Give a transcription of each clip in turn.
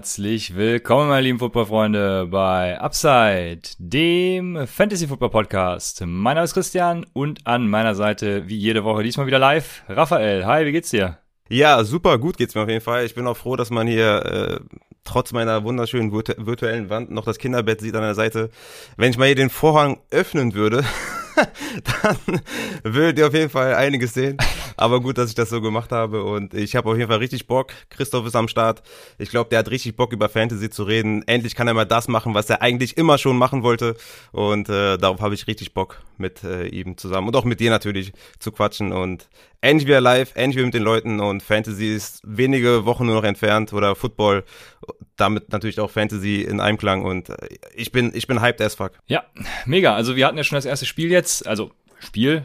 Herzlich willkommen, meine lieben Footballfreunde, bei Upside, dem Fantasy Football Podcast. Mein Name ist Christian und an meiner Seite, wie jede Woche, diesmal wieder live, Raphael. Hi, wie geht's dir? Ja, super, gut geht's mir auf jeden Fall. Ich bin auch froh, dass man hier äh, trotz meiner wunderschönen virtu virtuellen Wand noch das Kinderbett sieht an der Seite. Wenn ich mal hier den Vorhang öffnen würde, dann würdet ihr auf jeden Fall einiges sehen. Aber gut, dass ich das so gemacht habe und ich habe auf jeden Fall richtig Bock. Christoph ist am Start. Ich glaube, der hat richtig Bock über Fantasy zu reden. Endlich kann er mal das machen, was er eigentlich immer schon machen wollte und äh, darauf habe ich richtig Bock mit äh, ihm zusammen und auch mit dir natürlich zu quatschen und endlich wieder live, endlich wieder mit den Leuten und Fantasy ist wenige Wochen nur noch entfernt oder Football, damit natürlich auch Fantasy in Einklang und äh, ich bin ich bin hyped as fuck. Ja, mega. Also wir hatten ja schon das erste Spiel jetzt, also Spiel,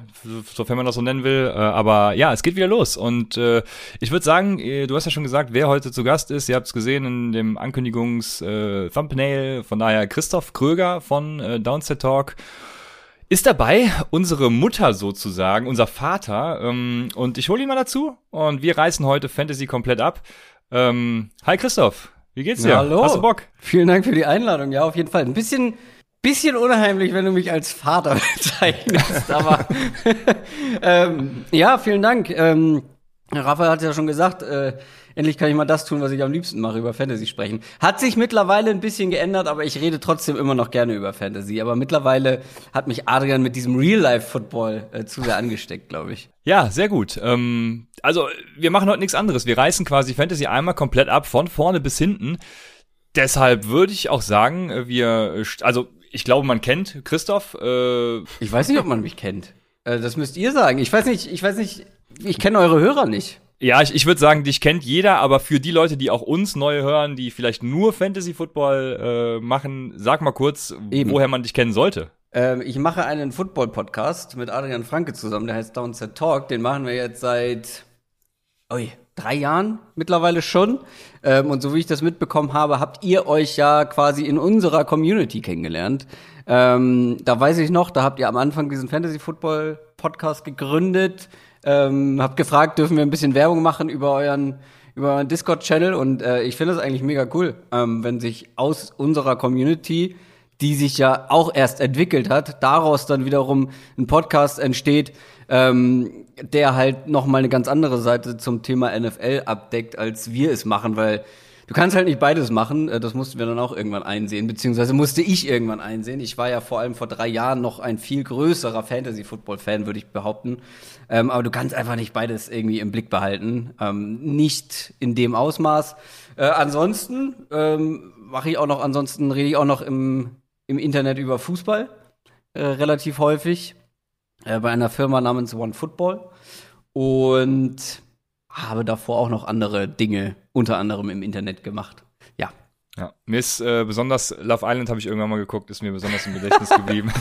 sofern man das so nennen will. Äh, aber ja, es geht wieder los. Und äh, ich würde sagen, äh, du hast ja schon gesagt, wer heute zu Gast ist. Ihr habt es gesehen in dem Ankündigungs-Thumbnail. Von daher Christoph Kröger von Downset Talk ist dabei, unsere Mutter sozusagen, unser Vater. Ähm, und ich hole ihn mal dazu. Und wir reißen heute Fantasy komplett ab. Ähm, hi Christoph, wie geht's dir? Ja, hallo. Hast du Bock? Vielen Dank für die Einladung. Ja, auf jeden Fall. Ein bisschen bisschen unheimlich, wenn du mich als Vater bezeichnest, aber ähm, ja, vielen Dank. Ähm, Raphael hat ja schon gesagt, äh, endlich kann ich mal das tun, was ich am liebsten mache, über Fantasy sprechen. Hat sich mittlerweile ein bisschen geändert, aber ich rede trotzdem immer noch gerne über Fantasy. Aber mittlerweile hat mich Adrian mit diesem Real-Life-Football äh, zu sehr angesteckt, glaube ich. Ja, sehr gut. Ähm, also, wir machen heute nichts anderes. Wir reißen quasi Fantasy einmal komplett ab, von vorne bis hinten. Deshalb würde ich auch sagen, äh, wir, also ich glaube, man kennt Christoph. Äh ich weiß nicht, ob man mich kennt. Äh, das müsst ihr sagen. Ich weiß nicht, ich weiß nicht, ich kenne eure Hörer nicht. Ja, ich, ich würde sagen, dich kennt jeder, aber für die Leute, die auch uns neu hören, die vielleicht nur Fantasy Football äh, machen, sag mal kurz, Eben. woher man dich kennen sollte. Ähm, ich mache einen Football-Podcast mit Adrian Franke zusammen, der heißt Downset Talk. Den machen wir jetzt seit ui, drei Jahren mittlerweile schon. Ähm, und so wie ich das mitbekommen habe, habt ihr euch ja quasi in unserer Community kennengelernt. Ähm, da weiß ich noch, da habt ihr am Anfang diesen Fantasy Football Podcast gegründet. Ähm, habt gefragt, dürfen wir ein bisschen Werbung machen über euren über euren Discord-Channel? Und äh, ich finde das eigentlich mega cool, ähm, wenn sich aus unserer Community, die sich ja auch erst entwickelt hat, daraus dann wiederum ein Podcast entsteht, ähm, der halt noch mal eine ganz andere Seite zum Thema NFL abdeckt, als wir es machen, weil du kannst halt nicht beides machen. Äh, das mussten wir dann auch irgendwann einsehen, beziehungsweise musste ich irgendwann einsehen. Ich war ja vor allem vor drei Jahren noch ein viel größerer Fantasy-Football-Fan, würde ich behaupten. Ähm, aber du kannst einfach nicht beides irgendwie im Blick behalten. Ähm, nicht in dem Ausmaß. Äh, ansonsten ähm, mache ich auch noch, ansonsten rede ich auch noch im, im Internet über Fußball äh, relativ häufig äh, bei einer Firma namens One Football und habe davor auch noch andere Dinge, unter anderem im Internet gemacht. Ja. Ja, mir ist äh, besonders Love Island habe ich irgendwann mal geguckt, ist mir besonders im Gedächtnis geblieben.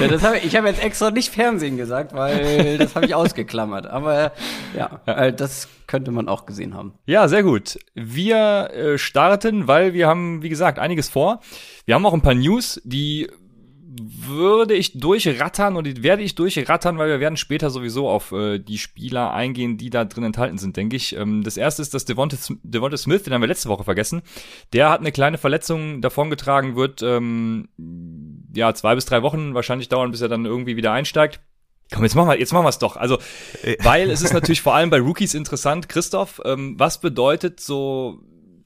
ja, hab ich ich habe jetzt extra nicht Fernsehen gesagt, weil das habe ich ausgeklammert. Aber ja, ja. Äh, das könnte man auch gesehen haben. Ja, sehr gut. Wir äh, starten, weil wir haben, wie gesagt, einiges vor. Wir haben auch ein paar News, die würde ich durchrattern und werde ich durchrattern, weil wir werden später sowieso auf äh, die Spieler eingehen, die da drin enthalten sind, denke ich. Ähm, das erste ist, dass Devonta, Devonta Smith, den haben wir letzte Woche vergessen, der hat eine kleine Verletzung davongetragen, wird ähm, ja zwei bis drei Wochen wahrscheinlich dauern, bis er dann irgendwie wieder einsteigt. Komm, jetzt machen wir, jetzt machen wir es doch. Also, äh. weil es ist natürlich vor allem bei Rookies interessant. Christoph, ähm, was bedeutet so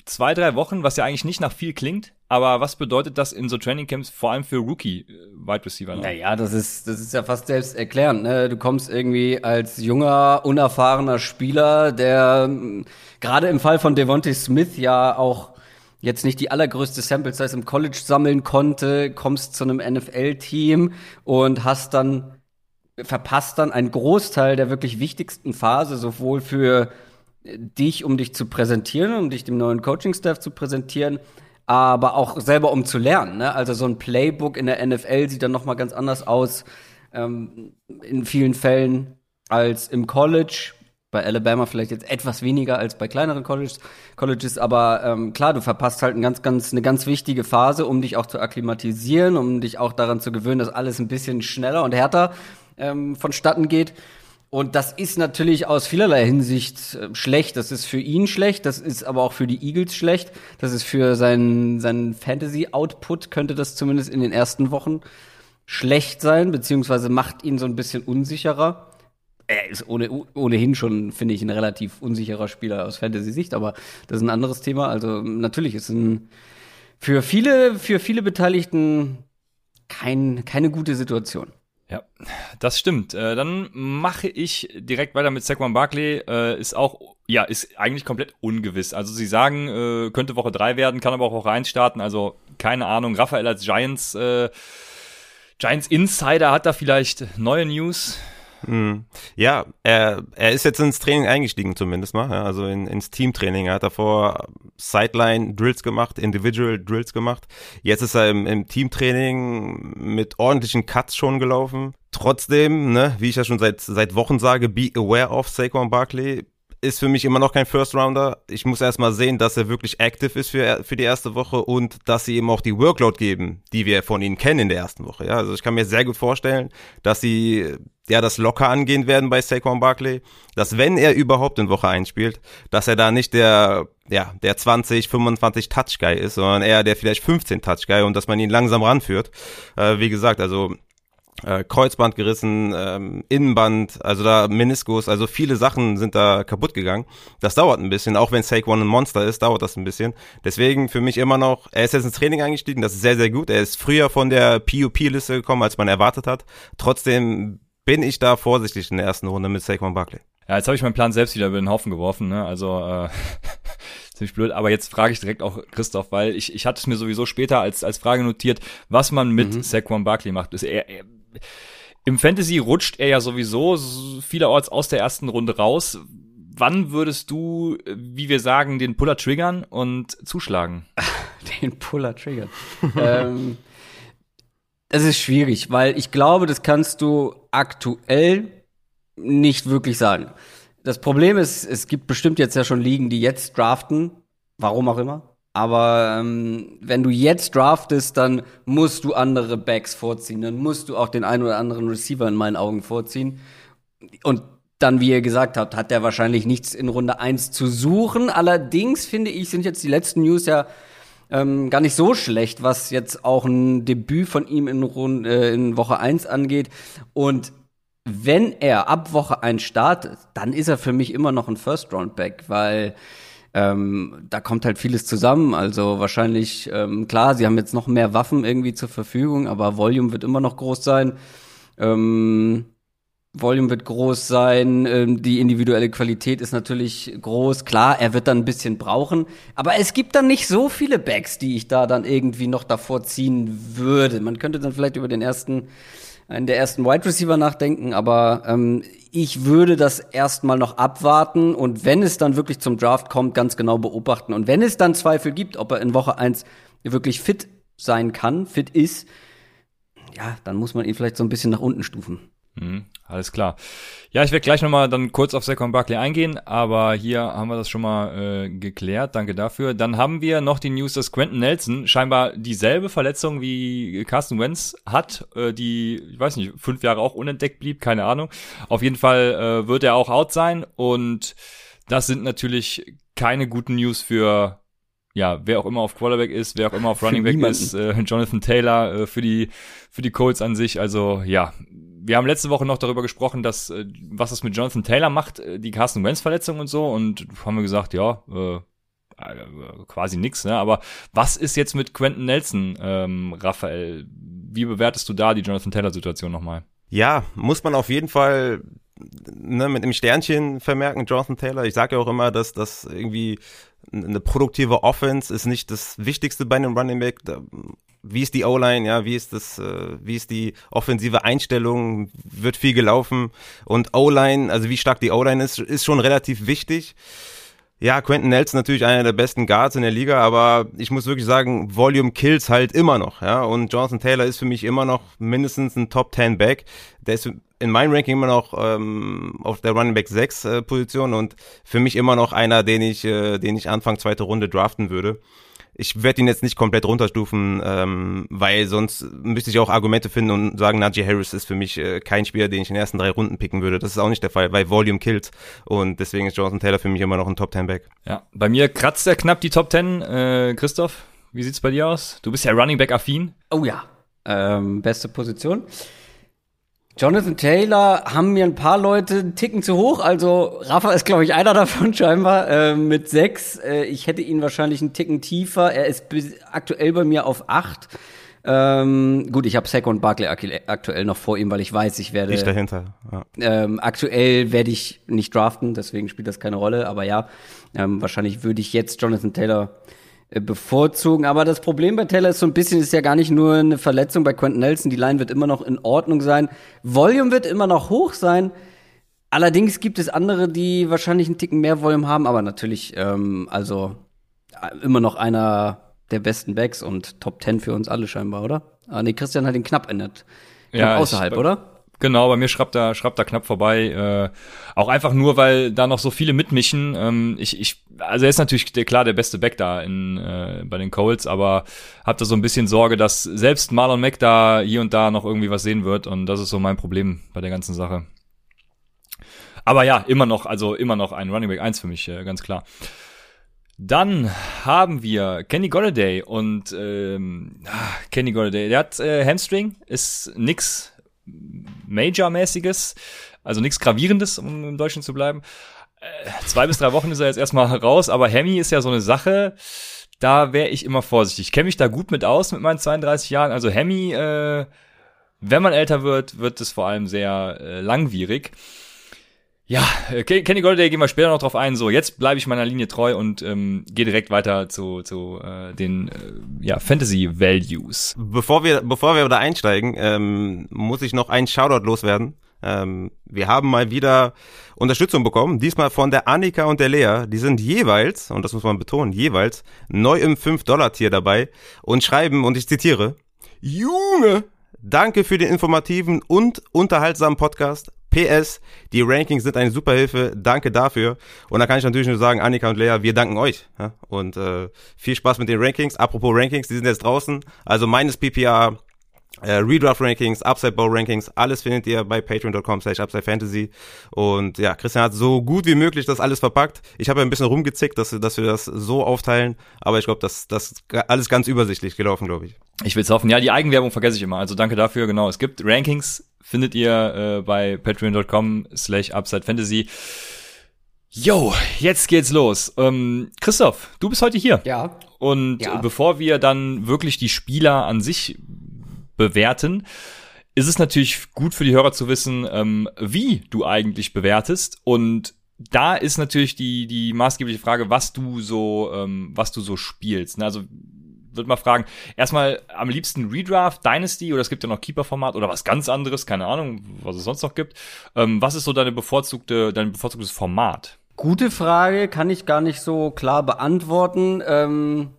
zwei, drei Wochen, was ja eigentlich nicht nach viel klingt, aber was bedeutet das in so Trainingcamps vor allem für Rookie-Wide äh, Receiver? Ne? Naja, das ist, das ist ja fast selbst erklärend. Ne? Du kommst irgendwie als junger, unerfahrener Spieler, der gerade im Fall von Devontae Smith ja auch jetzt nicht die allergrößte Sample Size im College sammeln konnte, kommst zu einem NFL-Team und hast dann verpasst dann einen Großteil der wirklich wichtigsten Phase, sowohl für dich, um dich zu präsentieren, um dich dem neuen Coaching-Staff zu präsentieren, aber auch selber um zu lernen. Ne? Also so ein Playbook in der NFL sieht dann noch mal ganz anders aus ähm, in vielen Fällen als im College. Bei Alabama vielleicht jetzt etwas weniger als bei kleineren Colleges, Colleges aber ähm, klar, du verpasst halt ein ganz, ganz, eine ganz wichtige Phase, um dich auch zu akklimatisieren, um dich auch daran zu gewöhnen, dass alles ein bisschen schneller und härter ähm, vonstatten geht. Und das ist natürlich aus vielerlei Hinsicht äh, schlecht. Das ist für ihn schlecht, das ist aber auch für die Eagles schlecht. Das ist für seinen, seinen Fantasy-Output, könnte das zumindest in den ersten Wochen schlecht sein, beziehungsweise macht ihn so ein bisschen unsicherer er ist ohne, ohnehin schon, finde ich, ein relativ unsicherer Spieler aus Fantasy-Sicht, aber das ist ein anderes Thema. Also natürlich ist ein für viele, für viele Beteiligten kein, keine gute Situation. Ja, das stimmt. Äh, dann mache ich direkt weiter mit Saquon Barkley. Äh, ist auch, ja, ist eigentlich komplett ungewiss. Also sie sagen, äh, könnte Woche drei werden, kann aber auch Woche eins starten. Also keine Ahnung. Raphael als Giants, äh, Giants Insider hat da vielleicht neue News. Mhm. Ja, er, er ist jetzt ins Training eingestiegen zumindest mal, ja, also in, ins Teamtraining. Er hat davor Sideline-Drills gemacht, Individual-Drills gemacht. Jetzt ist er im, im Teamtraining mit ordentlichen Cuts schon gelaufen. Trotzdem, ne, wie ich ja schon seit, seit Wochen sage, be aware of Saquon Barkley ist für mich immer noch kein First Rounder. Ich muss erstmal sehen, dass er wirklich active ist für, für die erste Woche und dass sie ihm auch die Workload geben, die wir von ihnen kennen in der ersten Woche. Ja, also ich kann mir sehr gut vorstellen, dass sie ja das locker angehen werden bei Saquon Barkley, dass wenn er überhaupt in Woche 1 spielt, dass er da nicht der ja, der 20, 25 Touch Guy ist, sondern eher der vielleicht 15 Touch Guy und dass man ihn langsam ranführt. Äh, wie gesagt, also äh, Kreuzband gerissen, ähm, Innenband, also da Meniskus, also viele Sachen sind da kaputt gegangen. Das dauert ein bisschen, auch wenn Saquon ein Monster ist, dauert das ein bisschen. Deswegen für mich immer noch, er ist jetzt ins Training eingestiegen, das ist sehr, sehr gut. Er ist früher von der PUP-Liste gekommen, als man erwartet hat. Trotzdem bin ich da vorsichtig in der ersten Runde mit Saquon Barkley. Ja, jetzt habe ich meinen Plan selbst wieder über den Haufen geworfen, ne? Also äh, ziemlich blöd. Aber jetzt frage ich direkt auch Christoph, weil ich, ich hatte es mir sowieso später als, als Frage notiert, was man mit mhm. Saquon Barkley macht. Ist er, er im Fantasy rutscht er ja sowieso vielerorts aus der ersten Runde raus. Wann würdest du, wie wir sagen, den Puller triggern und zuschlagen? Den Puller triggern. ähm, es ist schwierig, weil ich glaube, das kannst du aktuell nicht wirklich sagen. Das Problem ist, es gibt bestimmt jetzt ja schon Ligen, die jetzt draften, warum auch immer. Aber ähm, wenn du jetzt draftest, dann musst du andere Backs vorziehen. Dann musst du auch den einen oder anderen Receiver in meinen Augen vorziehen. Und dann, wie ihr gesagt habt, hat der wahrscheinlich nichts in Runde 1 zu suchen. Allerdings finde ich, sind jetzt die letzten News ja ähm, gar nicht so schlecht, was jetzt auch ein Debüt von ihm in, Rund, äh, in Woche 1 angeht. Und wenn er ab Woche 1 startet, dann ist er für mich immer noch ein First-Round-Back, weil ähm, da kommt halt vieles zusammen. Also wahrscheinlich, ähm, klar, sie haben jetzt noch mehr Waffen irgendwie zur Verfügung, aber Volume wird immer noch groß sein. Ähm, Volume wird groß sein, ähm, die individuelle Qualität ist natürlich groß. Klar, er wird dann ein bisschen brauchen, aber es gibt dann nicht so viele Backs, die ich da dann irgendwie noch davor ziehen würde. Man könnte dann vielleicht über den ersten, einen der ersten Wide Receiver nachdenken, aber ähm, ich würde das erstmal noch abwarten und wenn es dann wirklich zum Draft kommt, ganz genau beobachten. Und wenn es dann Zweifel gibt, ob er in Woche eins wirklich fit sein kann, fit ist, ja, dann muss man ihn vielleicht so ein bisschen nach unten stufen. Mhm, alles klar. Ja, ich werde gleich nochmal dann kurz auf Saquon Barkley eingehen, aber hier haben wir das schon mal äh, geklärt. Danke dafür. Dann haben wir noch die News, dass Quentin Nelson scheinbar dieselbe Verletzung wie Carsten Wentz hat, äh, die, ich weiß nicht, fünf Jahre auch unentdeckt blieb, keine Ahnung. Auf jeden Fall äh, wird er auch out sein und das sind natürlich keine guten News für ja, wer auch immer auf Quarterback ist, wer auch immer auf Running Back ist, äh, Jonathan Taylor äh, für die für die Colts an sich. Also ja, wir haben letzte Woche noch darüber gesprochen, dass äh, was das mit Jonathan Taylor macht, äh, die Carsten Wentz Verletzung und so und haben wir gesagt, ja, äh, äh, quasi nix, ne? Aber was ist jetzt mit Quentin Nelson, ähm, Raphael? Wie bewertest du da die Jonathan Taylor Situation nochmal? Ja, muss man auf jeden Fall ne, mit einem Sternchen vermerken, Jonathan Taylor. Ich sage ja auch immer, dass das irgendwie eine produktive Offense ist nicht das Wichtigste bei einem Running Back. Wie ist die O-Line, ja, wie ist das, äh, wie ist die offensive Einstellung, wird viel gelaufen und O-Line, also wie stark die O-Line ist, ist schon relativ wichtig. Ja, Quentin Nelson natürlich einer der besten Guards in der Liga, aber ich muss wirklich sagen, Volume kills halt immer noch, ja. Und Jonathan Taylor ist für mich immer noch mindestens ein Top 10 Back. Der ist in meinem Ranking immer noch ähm, auf der Running Back 6 äh, Position und für mich immer noch einer, den ich, äh, den ich Anfang zweite Runde draften würde ich werde ihn jetzt nicht komplett runterstufen, ähm, weil sonst müsste ich auch Argumente finden und sagen, Najee Harris ist für mich äh, kein Spieler, den ich in den ersten drei Runden picken würde. Das ist auch nicht der Fall, weil Volume killt und deswegen ist Jonathan Taylor für mich immer noch ein Top 10 Back. Ja, bei mir kratzt er knapp die Top 10. Äh, Christoph, wie sieht's bei dir aus? Du bist ja Running Back affin. Oh ja, ähm, beste Position. Jonathan Taylor haben mir ein paar Leute einen Ticken zu hoch. Also Rafa ist, glaube ich, einer davon scheinbar äh, mit sechs. Äh, ich hätte ihn wahrscheinlich einen Ticken tiefer. Er ist aktuell bei mir auf acht. Ähm, gut, ich habe Sack und Barkley aktuell noch vor ihm, weil ich weiß, ich werde. Ich dahinter. Ja. Ähm, aktuell werde ich nicht draften, deswegen spielt das keine Rolle. Aber ja, ähm, wahrscheinlich würde ich jetzt Jonathan Taylor bevorzugen. Aber das Problem bei Taylor ist so ein bisschen, ist ja gar nicht nur eine Verletzung bei Quentin Nelson. Die Line wird immer noch in Ordnung sein. Volume wird immer noch hoch sein. Allerdings gibt es andere, die wahrscheinlich einen Ticken mehr Volume haben, aber natürlich, ähm, also äh, immer noch einer der besten Backs und Top 10 für uns alle scheinbar, oder? Ah, nee, Christian hat ihn knapp ändert. Knapp ja, außerhalb, ich, oder? Genau, bei mir schreibt er, schreibt er knapp vorbei. Äh, auch einfach nur, weil da noch so viele mitmischen. Ähm, ich, ich, also er ist natürlich der, klar der beste Back da in, äh, bei den Colts, aber hab da so ein bisschen Sorge, dass selbst Marlon Mack da hier und da noch irgendwie was sehen wird und das ist so mein Problem bei der ganzen Sache. Aber ja, immer noch, also immer noch ein Running Back 1 für mich, äh, ganz klar. Dann haben wir Kenny Golladay und ähm, ah, Kenny Golladay, der hat äh, Hamstring, ist nix Major-mäßiges, also nichts Gravierendes, um im Deutschen zu bleiben. Äh, zwei bis drei Wochen ist er jetzt erstmal raus, aber Hemi ist ja so eine Sache, da wäre ich immer vorsichtig. Ich kenne mich da gut mit aus mit meinen 32 Jahren. Also Hemi, äh, wenn man älter wird, wird es vor allem sehr äh, langwierig. Ja, äh, Kenny Golladay gehen wir später noch drauf ein. So, jetzt bleibe ich meiner Linie treu und ähm, gehe direkt weiter zu, zu äh, den äh, ja, Fantasy Values. Bevor wir, bevor wir da einsteigen, ähm, muss ich noch einen Shoutout loswerden. Ähm, wir haben mal wieder Unterstützung bekommen, diesmal von der Annika und der Lea. Die sind jeweils, und das muss man betonen, jeweils neu im 5-Dollar-Tier dabei und schreiben, und ich zitiere, Junge, danke für den informativen und unterhaltsamen Podcast. PS, die Rankings sind eine super Hilfe. Danke dafür. Und da kann ich natürlich nur sagen, Annika und Lea, wir danken euch. Und äh, viel Spaß mit den Rankings. Apropos Rankings, die sind jetzt draußen. Also meines PPA, äh, Redraft Rankings, Upside Bow Rankings, alles findet ihr bei patreon.com slash Upside Fantasy. Und ja, Christian hat so gut wie möglich das alles verpackt. Ich habe ja ein bisschen rumgezickt, dass, dass wir das so aufteilen, aber ich glaube, das, das alles ganz übersichtlich gelaufen, glaube ich. Ich will es hoffen. Ja, die Eigenwerbung vergesse ich immer. Also danke dafür. Genau, es gibt Rankings findet ihr äh, bei patreon.com slash upside fantasy. Yo, jetzt geht's los. Ähm, Christoph, du bist heute hier. Ja. Und ja. bevor wir dann wirklich die Spieler an sich bewerten, ist es natürlich gut für die Hörer zu wissen, ähm, wie du eigentlich bewertest. Und da ist natürlich die, die maßgebliche Frage, was du so, ähm, was du so spielst. Ne? Also würde mal fragen, erstmal am liebsten Redraft, Dynasty oder es gibt ja noch Keeper-Format oder was ganz anderes, keine Ahnung, was es sonst noch gibt. Ähm, was ist so deine bevorzugte, dein bevorzugtes Format? Gute Frage, kann ich gar nicht so klar beantworten. Ähm,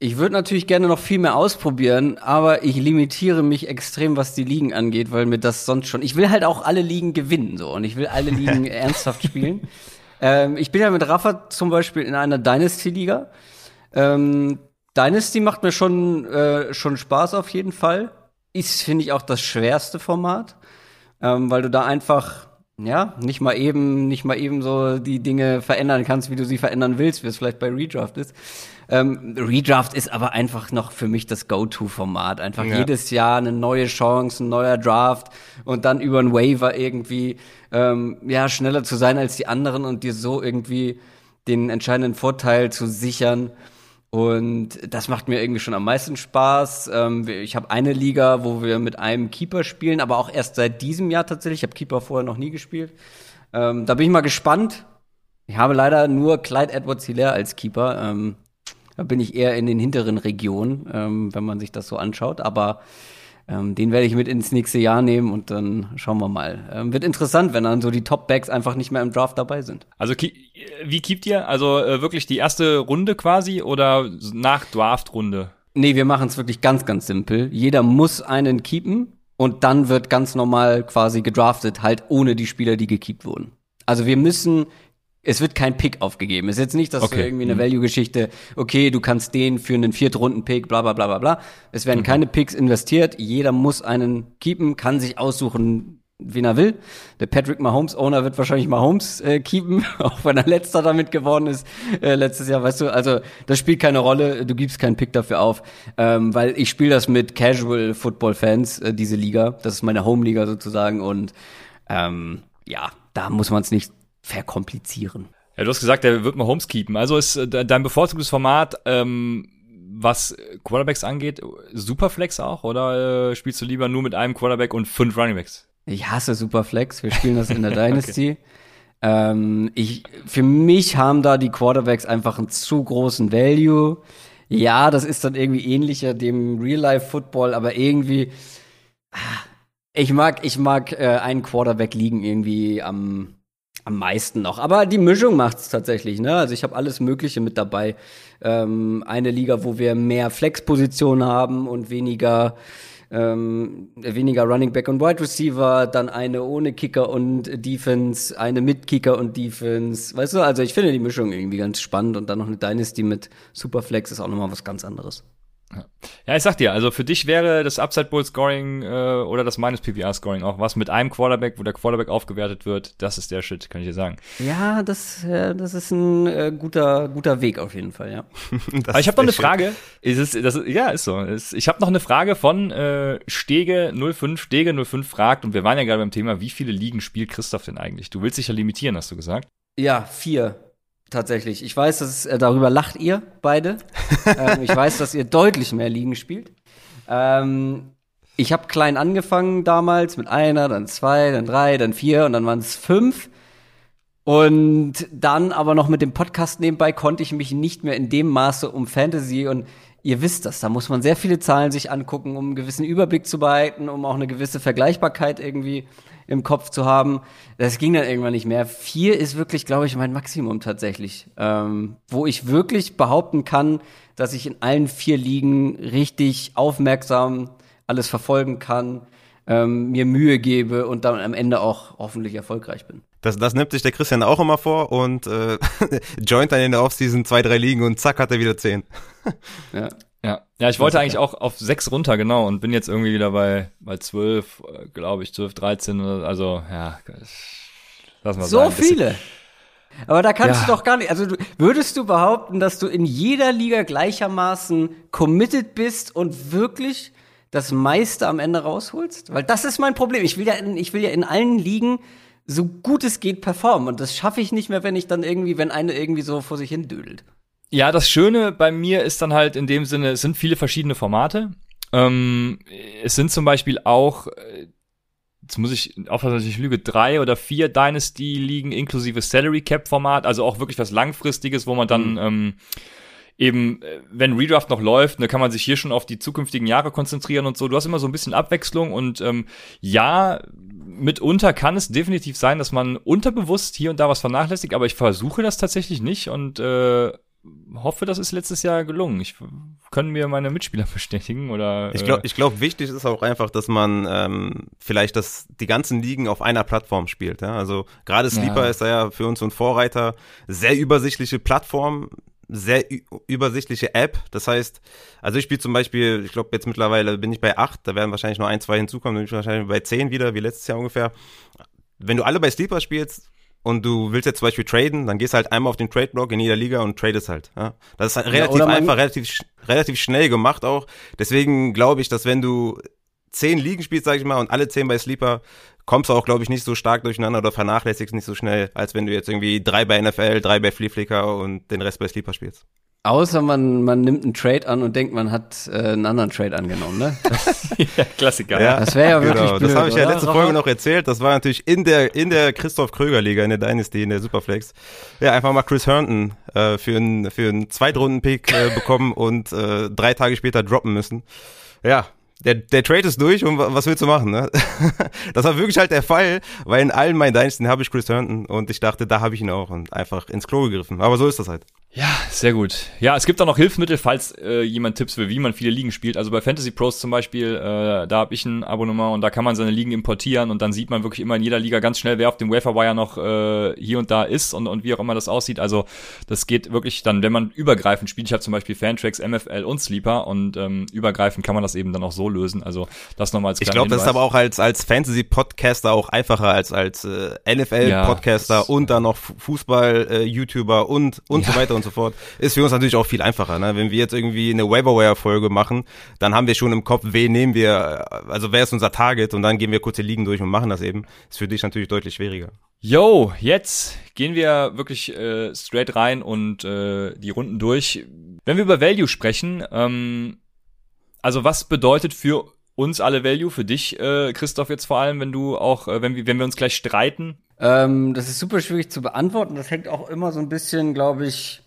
ich würde natürlich gerne noch viel mehr ausprobieren, aber ich limitiere mich extrem, was die Ligen angeht, weil mir das sonst schon. Ich will halt auch alle Ligen gewinnen, so und ich will alle Ligen ernsthaft spielen. Ähm, ich bin ja mit Rafa zum Beispiel in einer Dynasty-Liga. Ähm, Dynasty macht mir schon, äh, schon Spaß auf jeden Fall. Ist, finde ich, auch das schwerste Format, ähm, weil du da einfach, ja, nicht mal eben, nicht mal eben so die Dinge verändern kannst, wie du sie verändern willst, wie es vielleicht bei Redraft ist. Ähm, Redraft ist aber einfach noch für mich das Go-To-Format. Einfach ja. jedes Jahr eine neue Chance, ein neuer Draft und dann über ein Waiver irgendwie, ähm, ja, schneller zu sein als die anderen und dir so irgendwie den entscheidenden Vorteil zu sichern. Und das macht mir irgendwie schon am meisten Spaß. Ähm, ich habe eine Liga, wo wir mit einem Keeper spielen, aber auch erst seit diesem Jahr tatsächlich. Ich habe Keeper vorher noch nie gespielt. Ähm, da bin ich mal gespannt. Ich habe leider nur Clyde Edwards Hilaire als Keeper. Ähm, da bin ich eher in den hinteren Regionen, wenn man sich das so anschaut. Aber Ähm, den werde ich mit ins nächste Jahr nehmen und dann schauen wir mal. Ähm, wird interessant, wenn dann so die Top-Backs einfach nicht mehr im Draft dabei sind. Also wie keept ihr? Also äh, wirklich die erste Runde quasi oder nach Draft-Runde? Nee, wir machen es wirklich ganz, ganz simpel. Jeder muss einen keepen und dann wird ganz normal quasi gedraftet, halt ohne die Spieler, die gekeept wurden. Also wir müssen es wird kein Pick aufgegeben. Es ist jetzt nicht, dass okay. irgendwie eine mhm. Value-Geschichte, okay, du kannst den für einen Viertrunden-Pick, bla bla bla bla bla. Es werden mhm. keine Picks investiert. Jeder muss einen keepen, kann sich aussuchen, wen er will. Der Patrick Mahomes-Owner wird wahrscheinlich Mahomes äh, keepen, auch wenn er letzter damit geworden ist äh, letztes Jahr, weißt du. Also das spielt keine Rolle, du gibst keinen Pick dafür auf, ähm, weil ich spiele das mit Casual-Football-Fans, äh, diese Liga. Das ist meine Home-Liga sozusagen und ähm, ja, da muss man es nicht verkomplizieren. Ja, du hast gesagt, der wird mal Homes keepen. Also ist äh, dein bevorzugtes Format, ähm, was Quarterbacks angeht, Superflex auch? Oder äh, spielst du lieber nur mit einem Quarterback und fünf Runningbacks? Ich hasse Superflex. Wir spielen das in der Dynasty. okay. ähm, ich, für mich haben da die Quarterbacks einfach einen zu großen Value. Ja, das ist dann irgendwie ähnlicher dem Real-Life-Football, aber irgendwie, ah, ich mag, ich mag äh, einen Quarterback liegen irgendwie am, am meisten noch. Aber die Mischung macht's tatsächlich, ne? Also ich habe alles Mögliche mit dabei. Ähm, eine Liga, wo wir mehr Flexpositionen haben und weniger ähm, weniger Running Back und Wide Receiver, dann eine ohne Kicker und Defense, eine mit Kicker und Defense. Weißt du, also ich finde die Mischung irgendwie ganz spannend und dann noch eine Dynasty mit Superflex ist auch nochmal was ganz anderes. Ja, ich sag dir, also für dich wäre das Upside Bowl Scoring äh, oder das Minus PPR Scoring auch was mit einem Quarterback, wo der Quarterback aufgewertet wird. Das ist der Shit, kann ich dir sagen. Ja, das, äh, das ist ein äh, guter, guter Weg auf jeden Fall, ja. Aber ich habe noch eine Frage. Ist es, das, ja, ist so. Ist, ich habe noch eine Frage von äh, Stege 05. Stege 05 fragt und wir waren ja gerade beim Thema, wie viele Ligen spielt Christoph denn eigentlich? Du willst dich ja limitieren, hast du gesagt? Ja, vier. Tatsächlich. Ich weiß, dass äh, darüber lacht ihr beide. ähm, ich weiß, dass ihr deutlich mehr Ligen spielt. Ähm, ich habe klein angefangen damals mit einer, dann zwei, dann drei, dann vier und dann waren es fünf. Und dann aber noch mit dem Podcast nebenbei konnte ich mich nicht mehr in dem Maße um Fantasy und ihr wisst das, da muss man sehr viele Zahlen sich angucken, um einen gewissen Überblick zu behalten, um auch eine gewisse Vergleichbarkeit irgendwie im Kopf zu haben. Das ging dann irgendwann nicht mehr. Vier ist wirklich, glaube ich, mein Maximum tatsächlich. Ähm, wo ich wirklich behaupten kann, dass ich in allen vier Ligen richtig aufmerksam alles verfolgen kann, ähm, mir Mühe gebe und dann am Ende auch hoffentlich erfolgreich bin. Das, das nimmt sich der Christian auch immer vor und äh, joint dann in der Offseason zwei, drei Ligen und zack hat er wieder zehn. ja. Ja, ja, ich wollte eigentlich auch auf sechs runter, genau, und bin jetzt irgendwie wieder bei, bei zwölf, äh, glaube ich, zwölf, dreizehn, also, ja, lass mal So sein. viele. Aber da kannst ja. du doch gar nicht, also du, würdest du behaupten, dass du in jeder Liga gleichermaßen committed bist und wirklich das meiste am Ende rausholst? Weil das ist mein Problem. Ich will ja in, ich will ja in allen Ligen so gut es geht performen und das schaffe ich nicht mehr, wenn ich dann irgendwie, wenn eine irgendwie so vor sich hin dödelt. Ja, das Schöne bei mir ist dann halt in dem Sinne, es sind viele verschiedene Formate. Ähm, es sind zum Beispiel auch, äh, jetzt muss ich aufpassen, dass ich lüge, drei oder vier Dynasty-Ligen inklusive Salary Cap-Format, also auch wirklich was Langfristiges, wo man dann mhm. ähm, eben, äh, wenn Redraft noch läuft, ne, kann man sich hier schon auf die zukünftigen Jahre konzentrieren und so. Du hast immer so ein bisschen Abwechslung und ähm, ja, mitunter kann es definitiv sein, dass man unterbewusst hier und da was vernachlässigt, aber ich versuche das tatsächlich nicht und äh, hoffe, das ist letztes Jahr gelungen. Ich können mir meine Mitspieler bestätigen oder. Ich glaube, äh, ich glaube, wichtig ist auch einfach, dass man ähm, vielleicht das die ganzen Ligen auf einer Plattform spielt. Ja? Also gerade Sleeper ja. ist da ja für uns so ein Vorreiter. Sehr übersichtliche Plattform, sehr übersichtliche App. Das heißt, also ich spiele zum Beispiel, ich glaube jetzt mittlerweile bin ich bei acht, da werden wahrscheinlich nur ein, zwei hinzukommen, dann bin ich wahrscheinlich bei zehn wieder, wie letztes Jahr ungefähr. Wenn du alle bei Sleeper spielst, und du willst jetzt zum Beispiel traden, dann gehst halt einmal auf den Trade-Block in jeder Liga und tradest halt. Ja? Das ist halt relativ ja, einfach, relativ, relativ schnell gemacht auch. Deswegen glaube ich, dass wenn du zehn Ligen spielst, sag ich mal, und alle zehn bei Sleeper, kommst du auch, glaube ich, nicht so stark durcheinander oder vernachlässigst nicht so schnell, als wenn du jetzt irgendwie drei bei NFL, drei bei Flea Flicker und den Rest bei Sleeper spielst. Außer man, man nimmt einen Trade an und denkt, man hat äh, einen anderen Trade angenommen, ne? ja, Klassiker. Ja, das wäre ja wirklich genau. blöd, Das habe ich ja letzte oder? Folge noch erzählt. Das war natürlich in der in der Christoph Kröger Liga in der Dynasty in der Superflex. Ja, einfach mal Chris Herndon äh, für einen für einen Zweitrunden Pick äh, bekommen und äh, drei Tage später droppen müssen. Ja, der, der Trade ist durch und was willst du machen, ne? Das war wirklich halt der Fall, weil in allen meinen Dynasty habe ich Chris Herndon und ich dachte, da habe ich ihn auch und einfach ins Klo gegriffen. Aber so ist das halt. Ja, sehr gut. Ja, es gibt auch noch Hilfsmittel, falls äh, jemand Tipps will, wie man viele Ligen spielt. Also bei Fantasy Pros zum Beispiel, äh, da habe ich ein Abonnement und da kann man seine Ligen importieren und dann sieht man wirklich immer in jeder Liga ganz schnell, wer auf dem Waferwire noch äh, hier und da ist und, und wie auch immer das aussieht. Also das geht wirklich dann, wenn man übergreifend spielt. Ich habe zum Beispiel Fantracks, MFL und Sleeper und ähm, übergreifend kann man das eben dann auch so lösen. Also das nochmal als Ich glaube, das ist aber auch als, als Fantasy-Podcaster auch einfacher als als äh, NFL-Podcaster Ja, und dann noch Fußball-YouTuber und, und Ja. so weiter und so fort. Ist für uns natürlich auch viel einfacher. Ne? Wenn wir jetzt irgendwie eine Waverwire-Folge machen, dann haben wir schon im Kopf, wen nehmen wir, also wer ist unser Target und dann gehen wir kurze Ligen durch und machen das eben. Ist für dich natürlich deutlich schwieriger. Yo, jetzt gehen wir wirklich äh, straight rein und äh, die Runden durch. Wenn wir über Value sprechen, ähm, also was bedeutet für uns alle Value, für dich, äh, Christoph, jetzt vor allem, wenn du auch, äh, wenn wir, wenn wir uns gleich streiten? Ähm, das ist super schwierig zu beantworten. Das hängt auch immer so ein bisschen, glaube ich,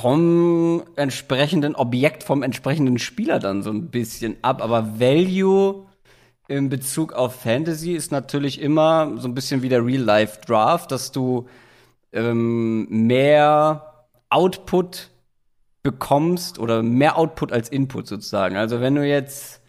vom entsprechenden Objekt, vom entsprechenden Spieler dann so ein bisschen ab. Aber Value in Bezug auf Fantasy ist natürlich immer so ein bisschen wie der Real-Life-Draft, dass du ähm, mehr Output bekommst oder mehr Output als Input sozusagen. Also wenn du jetzt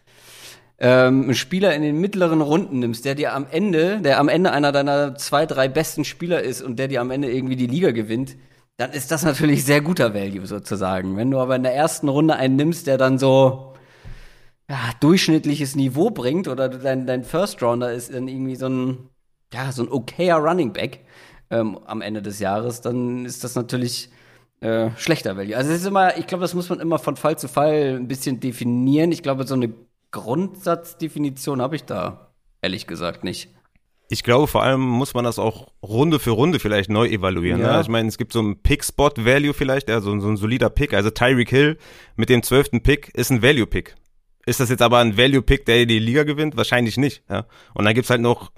ähm, einen Spieler in den mittleren Runden nimmst, der dir am Ende, der am Ende einer deiner zwei, drei besten Spieler ist und der dir am Ende irgendwie die Liga gewinnt, dann ist das natürlich sehr guter Value sozusagen. Wenn du aber in der ersten Runde einen nimmst, der dann so ja, durchschnittliches Niveau bringt oder dein, dein First Rounder ist dann irgendwie so ein, ja, so ein okayer Running Back ähm, am Ende des Jahres, dann ist das natürlich äh, schlechter Value. Also es ist immer, ich glaube, das muss man immer von Fall zu Fall ein bisschen definieren. Ich glaube, so eine Grundsatzdefinition habe ich da ehrlich gesagt nicht. Ich glaube, vor allem muss man das auch Runde für Runde vielleicht neu evaluieren. Ja. Ne? Ich meine, es gibt so einen Pick-Spot-Value vielleicht, also so ein solider Pick. Also Tyreek Hill mit dem zwölften Pick ist ein Value-Pick. Ist das jetzt aber ein Value-Pick, der die Liga gewinnt? Wahrscheinlich nicht. Ja? Und dann gibt's halt noch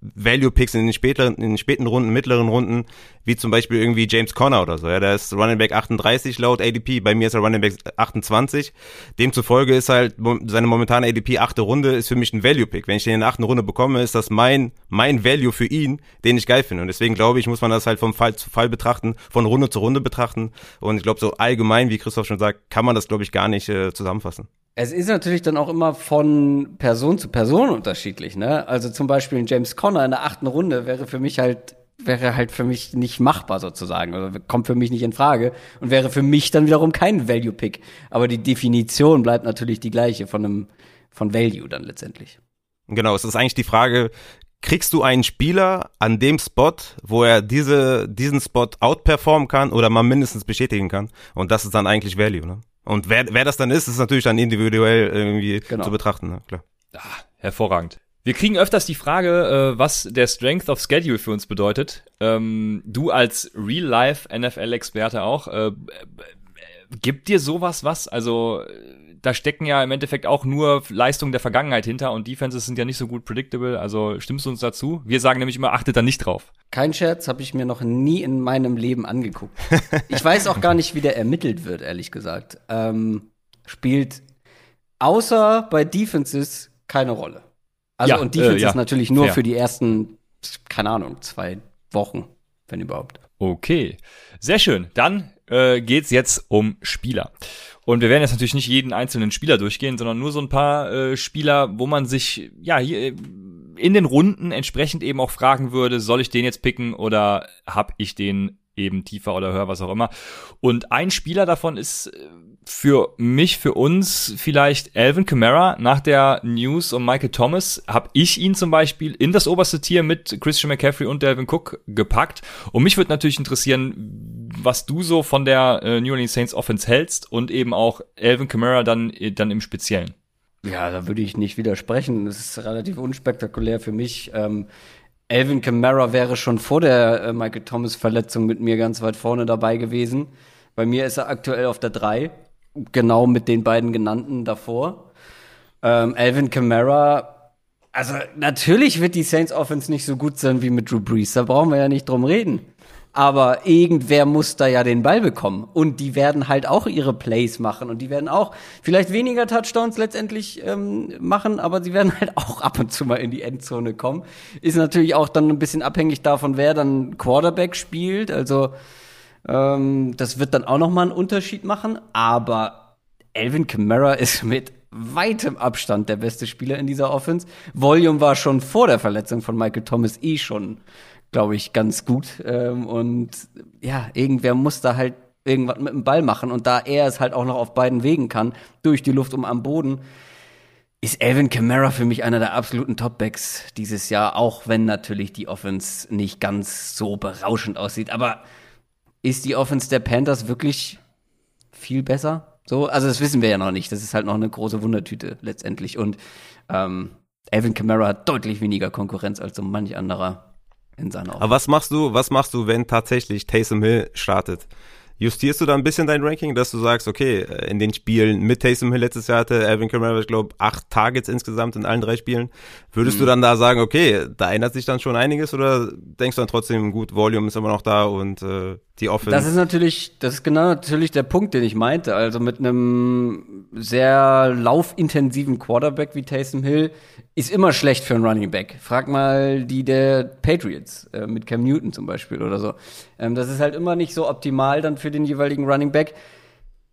Value-Picks in den späteren, in den späten Runden, mittleren Runden, wie zum Beispiel irgendwie James Conner oder so. Ja, der ist Running Back 38 laut ADP. Bei mir ist er Running Back 28. Demzufolge ist halt seine momentane ADP achte Runde ist für mich ein Value-Pick. Wenn ich den in der achten Runde bekomme, ist das mein, mein Value für ihn, den ich geil finde. Und deswegen glaube ich, muss man das halt vom Fall zu Fall betrachten, von Runde zu Runde betrachten. Und ich glaube, so allgemein, wie Christoph schon sagt, kann man das, glaube ich, gar nicht äh, zusammenfassen. Es ist natürlich dann auch immer von Person zu Person unterschiedlich, ne? Also zum Beispiel ein James Conner in der achten Runde wäre für mich halt, wäre halt für mich nicht machbar sozusagen. Also kommt für mich nicht in Frage und wäre für mich dann wiederum kein Value-Pick. Aber die Definition bleibt natürlich die gleiche von einem, von Value dann letztendlich. Genau, es ist eigentlich die Frage, kriegst du einen Spieler an dem Spot, wo er diese, diesen Spot outperformen kann oder mal mindestens bestätigen kann? Und das ist dann eigentlich Value, ne? Und wer, wer das dann ist, ist natürlich dann individuell irgendwie Genau. zu betrachten, ne? Klar. Ah, hervorragend. Wir kriegen öfters die Frage, äh, was der Strength of Schedule für uns bedeutet. Ähm, du als Real-Life-NFL-Experte auch, äh, äh, gibt dir sowas was? Also äh, da stecken ja im Endeffekt auch nur Leistungen der Vergangenheit hinter und Defenses sind ja nicht so gut predictable. Also stimmst du uns dazu? Wir sagen nämlich immer, achtet da nicht drauf. Kein Scherz, habe ich mir noch nie in meinem Leben angeguckt. Ich weiß auch gar nicht, wie der ermittelt wird, ehrlich gesagt. Ähm, spielt außer bei Defenses keine Rolle. Also Ja, und Defense äh, ja. ist natürlich nur Fair. für die ersten, keine Ahnung, zwei Wochen, wenn überhaupt. Okay, sehr schön. Dann äh, geht's jetzt um Spieler. Und wir werden jetzt natürlich nicht jeden einzelnen Spieler durchgehen, sondern nur so ein paar äh, Spieler, wo man sich ja hier äh, in den Runden entsprechend eben auch fragen würde, soll ich den jetzt picken oder hab ich den eben tiefer oder höher, was auch immer. Und ein Spieler davon ist äh, für mich, für uns vielleicht Alvin Kamara. Nach der News um Michael Thomas habe ich ihn zum Beispiel in das oberste Tier mit Christian McCaffrey und Delvin Cook gepackt. Und mich würde natürlich interessieren, was du so von der äh, New Orleans Saints Offense hältst und eben auch Alvin Kamara dann, äh, dann im Speziellen. Ja, da würde ich nicht widersprechen. Das ist relativ unspektakulär für mich. Ähm, Alvin Kamara wäre schon vor der äh, Michael Thomas Verletzung mit mir ganz weit vorne dabei gewesen. Bei mir ist er aktuell auf der 3, genau mit den beiden genannten davor. Ähm, Alvin Kamara, also natürlich wird die Saints Offense nicht so gut sein wie mit Drew Brees, da brauchen wir ja nicht drum reden. Aber irgendwer muss da ja den Ball bekommen. Und die werden halt auch ihre Plays machen. Und die werden auch vielleicht weniger Touchdowns letztendlich ähm, machen, aber sie werden halt auch ab und zu mal in die Endzone kommen. Ist natürlich auch dann ein bisschen abhängig davon, wer dann Quarterback spielt. Also ähm, das wird dann auch noch mal einen Unterschied machen. Aber Elvin Kamara ist mit weitem Abstand der beste Spieler in dieser Offense. Volume war schon vor der Verletzung von Michael Thomas eh schon, glaube ich, ganz gut. Ähm, und ja, irgendwer muss da halt irgendwas mit dem Ball machen. Und da er es halt auch noch auf beiden Wegen kann, durch die Luft und am Boden, ist Alvin Kamara für mich einer der absoluten Topbacks dieses Jahr, auch wenn natürlich die Offense nicht ganz so berauschend aussieht. Aber ist die Offense der Panthers wirklich viel besser? So, also das wissen wir ja noch nicht. Das ist halt noch eine große Wundertüte letztendlich. Und ähm, Alvin Kamara hat deutlich weniger Konkurrenz als so manch anderer in seiner Offense. Aber was machst du, was machst du, wenn tatsächlich Taysom Hill startet? Justierst du da ein bisschen dein Ranking, dass du sagst, okay, äh, in den Spielen mit Taysom Hill letztes Jahr hatte Alvin Kamara, ich glaube, acht Targets insgesamt in allen drei Spielen. Würdest mhm. du dann da sagen, okay, da ändert sich dann schon einiges oder denkst du dann trotzdem, gut, Volume ist immer noch da und äh, die Offense? Das ist natürlich, das ist genau natürlich der Punkt, den ich meinte. Also mit einem sehr laufintensiven Quarterback wie Taysom Hill ist immer schlecht für einen Running Back. Frag mal die der Patriots äh, mit Cam Newton zum Beispiel oder so. Ähm, das ist halt immer nicht so optimal dann für den jeweiligen Running Back.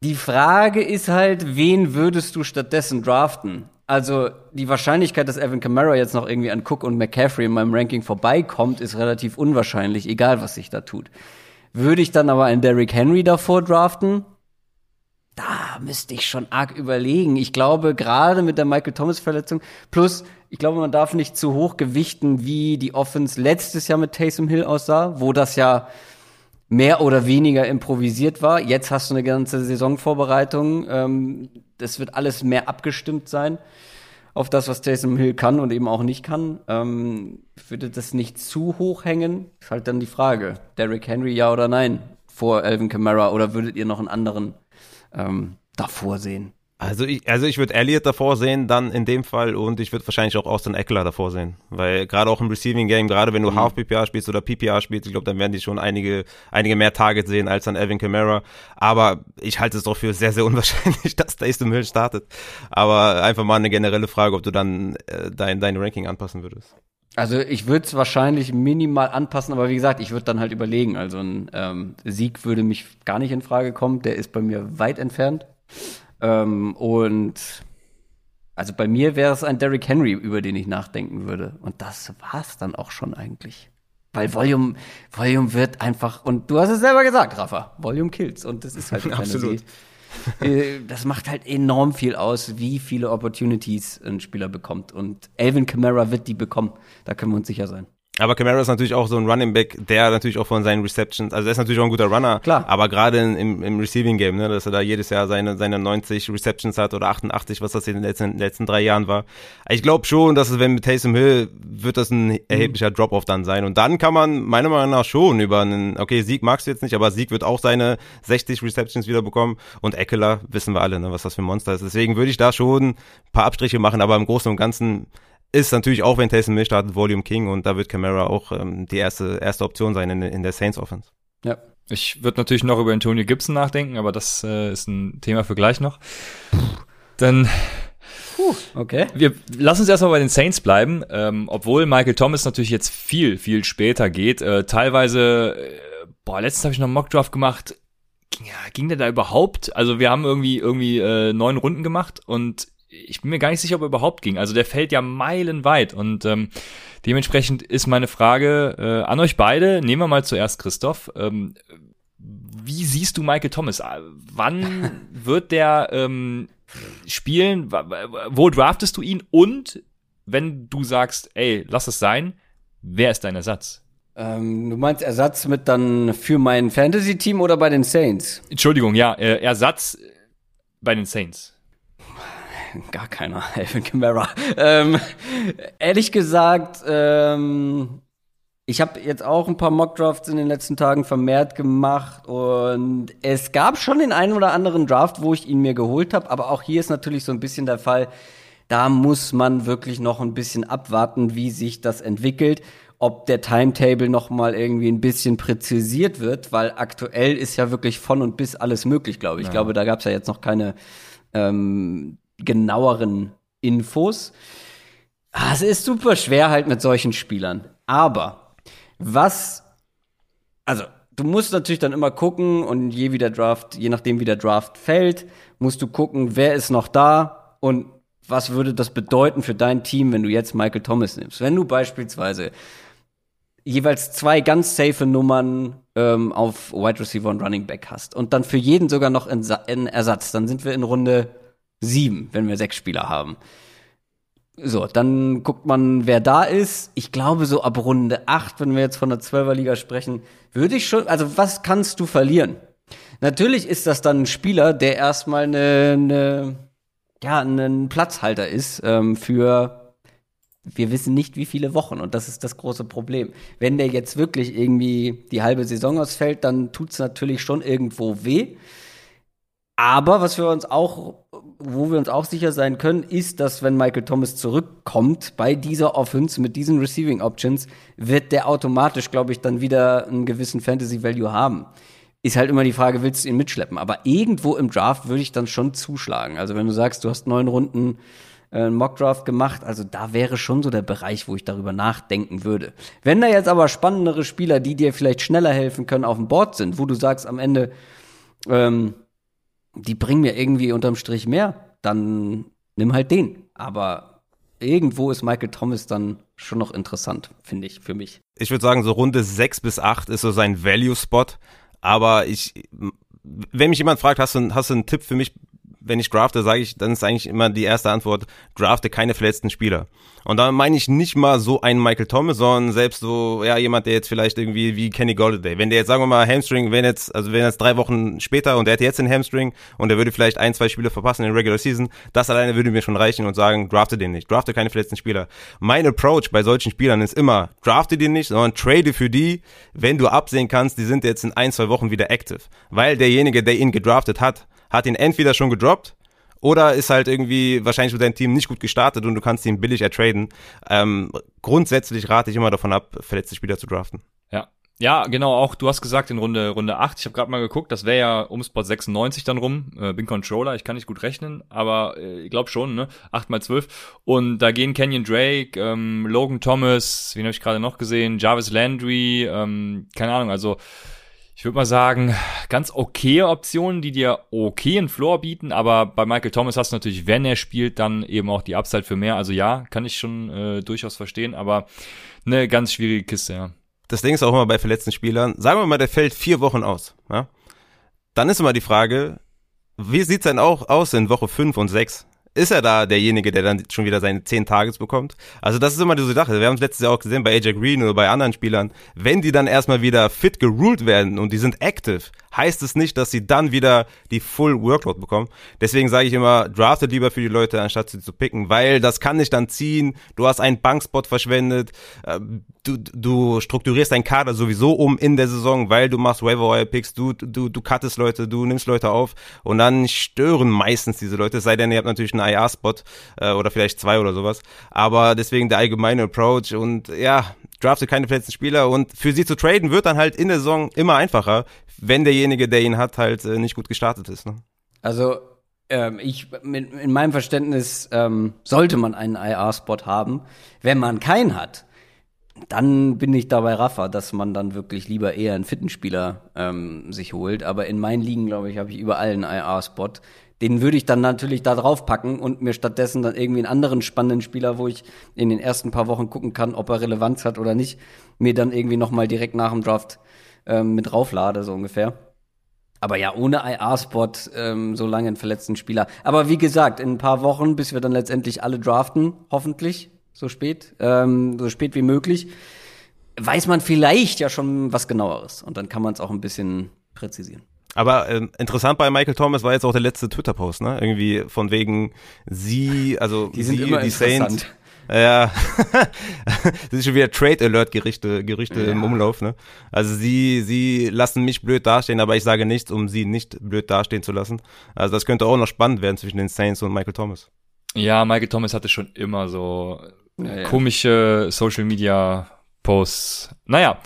Die Frage ist halt, wen würdest du stattdessen draften? Also die Wahrscheinlichkeit, dass Evan Kamara jetzt noch irgendwie an Cook und McCaffrey in meinem Ranking vorbeikommt, ist relativ unwahrscheinlich, egal was sich da tut. Würde ich dann aber einen Derrick Henry davor draften? Da müsste ich schon arg überlegen. Ich glaube, gerade mit der Michael Thomas Verletzung, plus, ich glaube, man darf nicht zu hoch gewichten, wie die Offense letztes Jahr mit Taysom Hill aussah, wo das ja mehr oder weniger improvisiert war. Jetzt hast du eine ganze Saisonvorbereitung. Ähm, das wird alles mehr abgestimmt sein auf das, was Taysom Hill kann und eben auch nicht kann. Ähm, würde das nicht zu hoch hängen? Ist halt dann die Frage. Derrick Henry, ja oder nein? Vor Alvin Kamara oder würdet ihr noch einen anderen ähm, davor sehen. Also ich, also ich würde Elliott davor sehen, dann in dem Fall und ich würde wahrscheinlich auch Austin Eckler davor sehen, weil gerade auch im Receiving Game, gerade wenn du mhm. Half PPR spielst oder PPR spielst, ich glaube, dann werden die schon einige einige mehr Targets sehen als dann Evan Kamara, aber ich halte es doch für sehr sehr unwahrscheinlich, dass Taysom Hill startet. Aber einfach mal eine generelle Frage, ob du dann äh, dein dein Ranking anpassen würdest. Also ich würde es wahrscheinlich minimal anpassen, aber wie gesagt, ich würde dann halt überlegen. Also ein ähm, Sieg würde mich gar nicht in Frage kommen, der ist bei mir weit entfernt. Ähm, und also bei mir wäre es ein Derrick Henry, über den ich nachdenken würde. Und das war's dann auch schon eigentlich. Weil Volume, Volume wird einfach, und du hast es selber gesagt, Rafa, Volume kills. Und das ist halt Absolut. Äh, das macht halt enorm viel aus, wie viele Opportunities ein Spieler bekommt. Und Alvin Kamara wird die bekommen. Da können wir uns sicher sein. Aber Camara ist natürlich auch so ein Running Back, der natürlich auch von seinen Receptions, also er ist natürlich auch ein guter Runner, Klar. aber gerade im, im Receiving Game, ne, dass er da jedes Jahr seine, seine 90 Receptions hat oder 88, was das in den letzten, letzten drei Jahren war. Ich glaube schon, dass es, wenn mit Taysom Hill, wird das ein erheblicher Drop-Off dann sein. Und dann kann man meiner Meinung nach schon über einen, okay, Sieg magst du jetzt nicht, aber Sieg wird auch seine 60 Receptions wieder bekommen. Und Eckler, wissen wir alle, ne, was das für ein Monster ist. Deswegen würde ich da schon ein paar Abstriche machen, aber im Großen und Ganzen ist natürlich auch, wenn Taysom Hill startet, Volume King und da wird Camara auch ähm, die erste, erste Option sein in, in der Saints Offense. Ja. Ich würde natürlich noch über Antonio Gibson nachdenken, aber das äh, ist ein Thema für gleich noch. Dann Puh, okay. Wir lassen uns erstmal bei den Saints bleiben, ähm, obwohl Michael Thomas natürlich jetzt viel, viel später geht. Äh, teilweise, äh, boah, letztens habe ich noch einen Mockdraft gemacht. Ja, ging der da überhaupt? Also wir haben irgendwie irgendwie äh, neun Runden gemacht und ich bin mir gar nicht sicher, ob er überhaupt ging. Also der fällt ja meilenweit und ähm, dementsprechend ist meine Frage äh, an euch beide. Nehmen wir mal zuerst Christoph. Ähm, wie siehst du Michael Thomas? Wann wird der ähm, spielen? Wo draftest du ihn? Und wenn du sagst, ey, lass es sein, wer ist dein Ersatz? Ähm, du meinst Ersatz mit dann für mein Fantasy-Team oder bei den Saints? Entschuldigung, ja, äh, Ersatz bei den Saints gar keiner, Alvin Kamara. Ähm, ehrlich gesagt, ähm, ich habe jetzt auch ein paar Mockdrafts in den letzten Tagen vermehrt gemacht und es gab schon den einen oder anderen Draft, wo ich ihn mir geholt habe, aber auch hier ist natürlich so ein bisschen der Fall, da muss man wirklich noch ein bisschen abwarten, wie sich das entwickelt ob der Timetable noch mal irgendwie ein bisschen präzisiert wird, weil aktuell ist ja wirklich von und bis alles möglich, glaube ich. Ich glaube, da gab es ja jetzt noch keine ähm, genaueren Infos. Ah, es ist super schwer halt mit solchen Spielern. Aber was, also du musst natürlich dann immer gucken und je wie der Draft, je nachdem wie der Draft fällt, musst du gucken, wer ist noch da und was würde das bedeuten für dein Team, wenn du jetzt Michael Thomas nimmst? Wenn du beispielsweise jeweils zwei ganz safe Nummern ähm, auf Wide Receiver und Running Back hast und dann für jeden sogar noch einen Ersatz, dann sind wir in Runde sieben, wenn wir sechs Spieler haben. So, dann guckt man, wer da ist. Ich glaube, so ab Runde acht, wenn wir jetzt von der Zwölferliga sprechen, würde ich schon, also was kannst du verlieren? Natürlich ist das dann ein Spieler, der erstmal eine, eine ja, ein Platzhalter ist ähm, für wir wissen nicht, wie viele Wochen. Und das ist das große Problem. Wenn der jetzt wirklich irgendwie die halbe Saison ausfällt, dann tut es natürlich schon irgendwo weh. Aber was wir uns auch, wo wir uns auch sicher sein können, ist, dass wenn Michael Thomas zurückkommt bei dieser Offense mit diesen Receiving Options, wird der automatisch, glaube ich, dann wieder einen gewissen Fantasy Value haben. Ist halt immer die Frage, willst du ihn mitschleppen? Aber irgendwo im Draft würde ich dann schon zuschlagen. Also wenn du sagst, du hast neun Runden äh, Mockdraft gemacht. Also da wäre schon so der Bereich, wo ich darüber nachdenken würde. Wenn da jetzt aber spannendere Spieler, die dir vielleicht schneller helfen können, auf dem Board sind, wo du sagst am Ende, ähm, die bringen mir irgendwie unterm Strich mehr, dann nimm halt den. Aber irgendwo ist Michael Thomas dann schon noch interessant, finde ich, für mich. Ich würde sagen, so Runde 6 bis 8 ist so sein Value-Spot. Aber ich, wenn mich jemand fragt, hast du, hast du einen Tipp für mich wenn ich drafte, sage ich, dann ist eigentlich immer die erste Antwort, drafte keine verletzten Spieler. Und da meine ich nicht mal so einen Michael Thomas, sondern selbst so, ja, jemand, der jetzt vielleicht irgendwie wie Kenny Golladay. Wenn der jetzt, sagen wir mal, Hamstring, wenn jetzt, also wenn jetzt drei Wochen später und der hätte jetzt den Hamstring und der würde vielleicht ein, zwei Spiele verpassen in der Regular Season, das alleine würde mir schon reichen und sagen, drafte den nicht, drafte keine verletzten Spieler. Mein Approach bei solchen Spielern ist immer, drafte den nicht, sondern trade für die, wenn du absehen kannst, die sind jetzt in ein, zwei Wochen wieder active. Weil derjenige, der ihn gedraftet hat, hat ihn entweder schon gedroppt oder ist halt irgendwie wahrscheinlich für dein Team nicht gut gestartet und du kannst ihn billig ertraden. Ähm, grundsätzlich rate ich immer davon ab, verletzte Spieler zu draften. Ja. Ja, genau, auch du hast gesagt in Runde Runde 8, ich habe gerade mal geguckt, das wäre ja um Spot 96 dann rum. Äh, bin Controller, ich kann nicht gut rechnen, aber äh, ich glaube schon, ne? 8 mal 12 und da gehen Kenyon Drake, ähm, Logan Thomas, wen habe ich gerade noch gesehen, Jarvis Landry, ähm, keine Ahnung, also ich würde mal sagen, ganz okay Optionen, die dir okayen Floor bieten, aber bei Michael Thomas hast du natürlich, wenn er spielt, dann eben auch die Upside für mehr. Also ja, kann ich schon äh, durchaus verstehen, aber eine ganz schwierige Kiste, ja. Das Ding ist auch immer bei verletzten Spielern. Sagen wir mal, der fällt vier Wochen aus. Ja? Dann ist immer die Frage, wie sieht's denn auch aus in Woche fünf und sechs? Ist er da derjenige, der dann schon wieder seine 10 Targets bekommt. Also das ist immer diese Sache. Wir haben es letztes Jahr auch gesehen bei AJ Green oder bei anderen Spielern. Wenn die dann erstmal wieder fit geruled werden und die sind active, heißt es nicht, dass sie dann wieder die Full Workload bekommen. Deswegen sage ich immer, draftet lieber für die Leute, anstatt sie zu picken, weil das kann nicht dann ziehen. Du hast einen Bankspot verschwendet. Ähm, du, du strukturierst deinen Kader sowieso um in der Saison, weil du machst Waiver Picks, du, du, du cuttest Leute, du nimmst Leute auf und dann stören meistens diese Leute, sei denn, ihr habt natürlich einen IR-Spot äh, oder vielleicht zwei oder sowas. Aber deswegen der allgemeine Approach und ja, draftet keine verletzten Spieler und für sie zu traden wird dann halt in der Saison immer einfacher, wenn derjenige, der ihn hat, halt äh, nicht gut gestartet ist. Ne? Also ähm, ich mit, in meinem Verständnis ähm, sollte man einen IR-Spot haben. Wenn man keinen hat, dann bin ich dabei Rafa, dass man dann wirklich lieber eher einen fitten Spieler ähm, sich holt. Aber in meinen Ligen, glaube ich, habe ich überall einen IR-Spot. Den würde ich dann natürlich da drauf packen und mir stattdessen dann irgendwie einen anderen spannenden Spieler, wo ich in den ersten paar Wochen gucken kann, ob er Relevanz hat oder nicht, mir dann irgendwie nochmal direkt nach dem Draft ähm, mit drauflade, so ungefähr. Aber ja, ohne IR-Spot ähm, so lange einen verletzten Spieler. Aber wie gesagt, in ein paar Wochen, bis wir dann letztendlich alle draften, hoffentlich, so spät, ähm, so spät wie möglich, weiß man vielleicht ja schon was genaueres. Und dann kann man es auch ein bisschen präzisieren. Aber ähm, interessant bei Michael Thomas war jetzt auch der letzte Twitter-Post, ne? Irgendwie von wegen sie, also die sind sie, immer die interessant. Saints. Ja, das ist schon wieder Trade Alert Gerüchte, Gerüchte Ja. im Umlauf, ne? Also sie, sie lassen mich blöd dastehen, aber ich sage nichts, um sie nicht blöd dastehen zu lassen. Also das könnte auch noch spannend werden zwischen den Saints und Michael Thomas. Ja, Michael Thomas hatte schon immer so Ja, ja. komische Social Media Posts. Naja.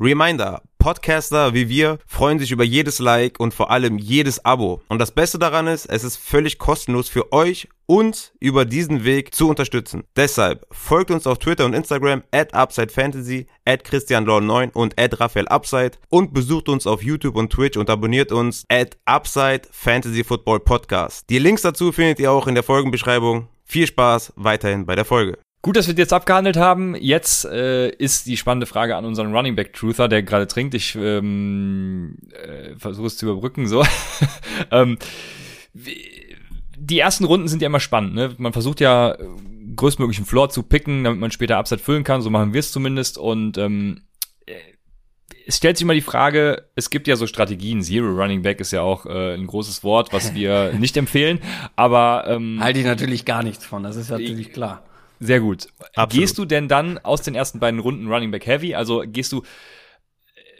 Reminder, Podcaster wie wir freuen sich über jedes Like und vor allem jedes Abo. Und das Beste daran ist, es ist völlig kostenlos für euch, uns über diesen Weg zu unterstützen. Deshalb folgt uns auf Twitter und Instagram at UpsideFantasy, at ChristianLaw9 und at RaphaelUpside und besucht uns auf YouTube und Twitch und abonniert uns at Upside Fantasy Football Podcast. Die Links dazu findet ihr auch in der Folgenbeschreibung. Viel Spaß weiterhin bei der Folge. Gut, dass wir das jetzt abgehandelt haben. Jetzt äh, ist die spannende Frage an unseren Running Back Truther, der gerade trinkt. Ich ähm, äh, versuche es zu überbrücken. So, ähm, die ersten Runden sind ja immer spannend. Ne? Man versucht ja größtmöglichen Floor zu picken, damit man später Upside füllen kann. So machen wir es zumindest. Und ähm, es stellt sich mal die Frage, es gibt ja so Strategien, Zero Running Back ist ja auch äh, ein großes Wort, was wir nicht empfehlen, aber ähm, halte ich natürlich gar nichts von, das ist natürlich klar. Sehr gut. Absolut. Gehst du denn dann aus den ersten beiden Runden Running Back Heavy? Also gehst du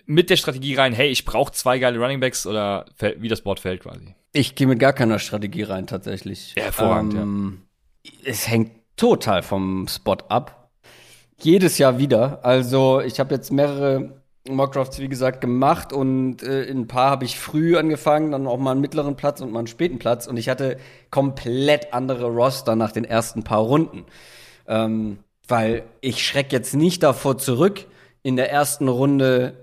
mit der Strategie rein, hey, ich brauche zwei geile Running Backs oder wie das Board fällt quasi? Ich gehe mit gar keiner Strategie rein tatsächlich. Hervorragend, ähm, ja. Es hängt total vom Spot ab. Jedes Jahr wieder. Also ich habe jetzt mehrere Mockdrafts, wie gesagt, gemacht und äh, in ein paar habe ich früh angefangen, dann auch mal einen mittleren Platz und mal einen späten Platz und ich hatte komplett andere Roster nach den ersten paar Runden. Ähm, weil ich schreck jetzt nicht davor zurück, in der ersten Runde